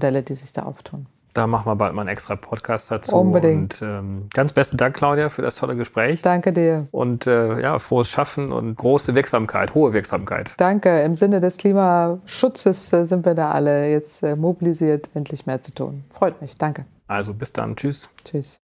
Speaker 2: Geschäftsmodelle, die sich da auftun.
Speaker 1: Da machen wir bald mal einen extra Podcast dazu.
Speaker 2: Unbedingt.
Speaker 1: Und ähm, ganz besten Dank, Claudia, für das tolle Gespräch.
Speaker 2: Danke dir.
Speaker 1: Und äh, ja, frohes Schaffen und große Wirksamkeit, hohe Wirksamkeit.
Speaker 2: Danke. Im Sinne des Klimaschutzes äh, sind wir da alle jetzt äh, mobilisiert, endlich mehr zu tun. Freut mich. Danke.
Speaker 1: Also bis dann. Tschüss.
Speaker 2: Tschüss.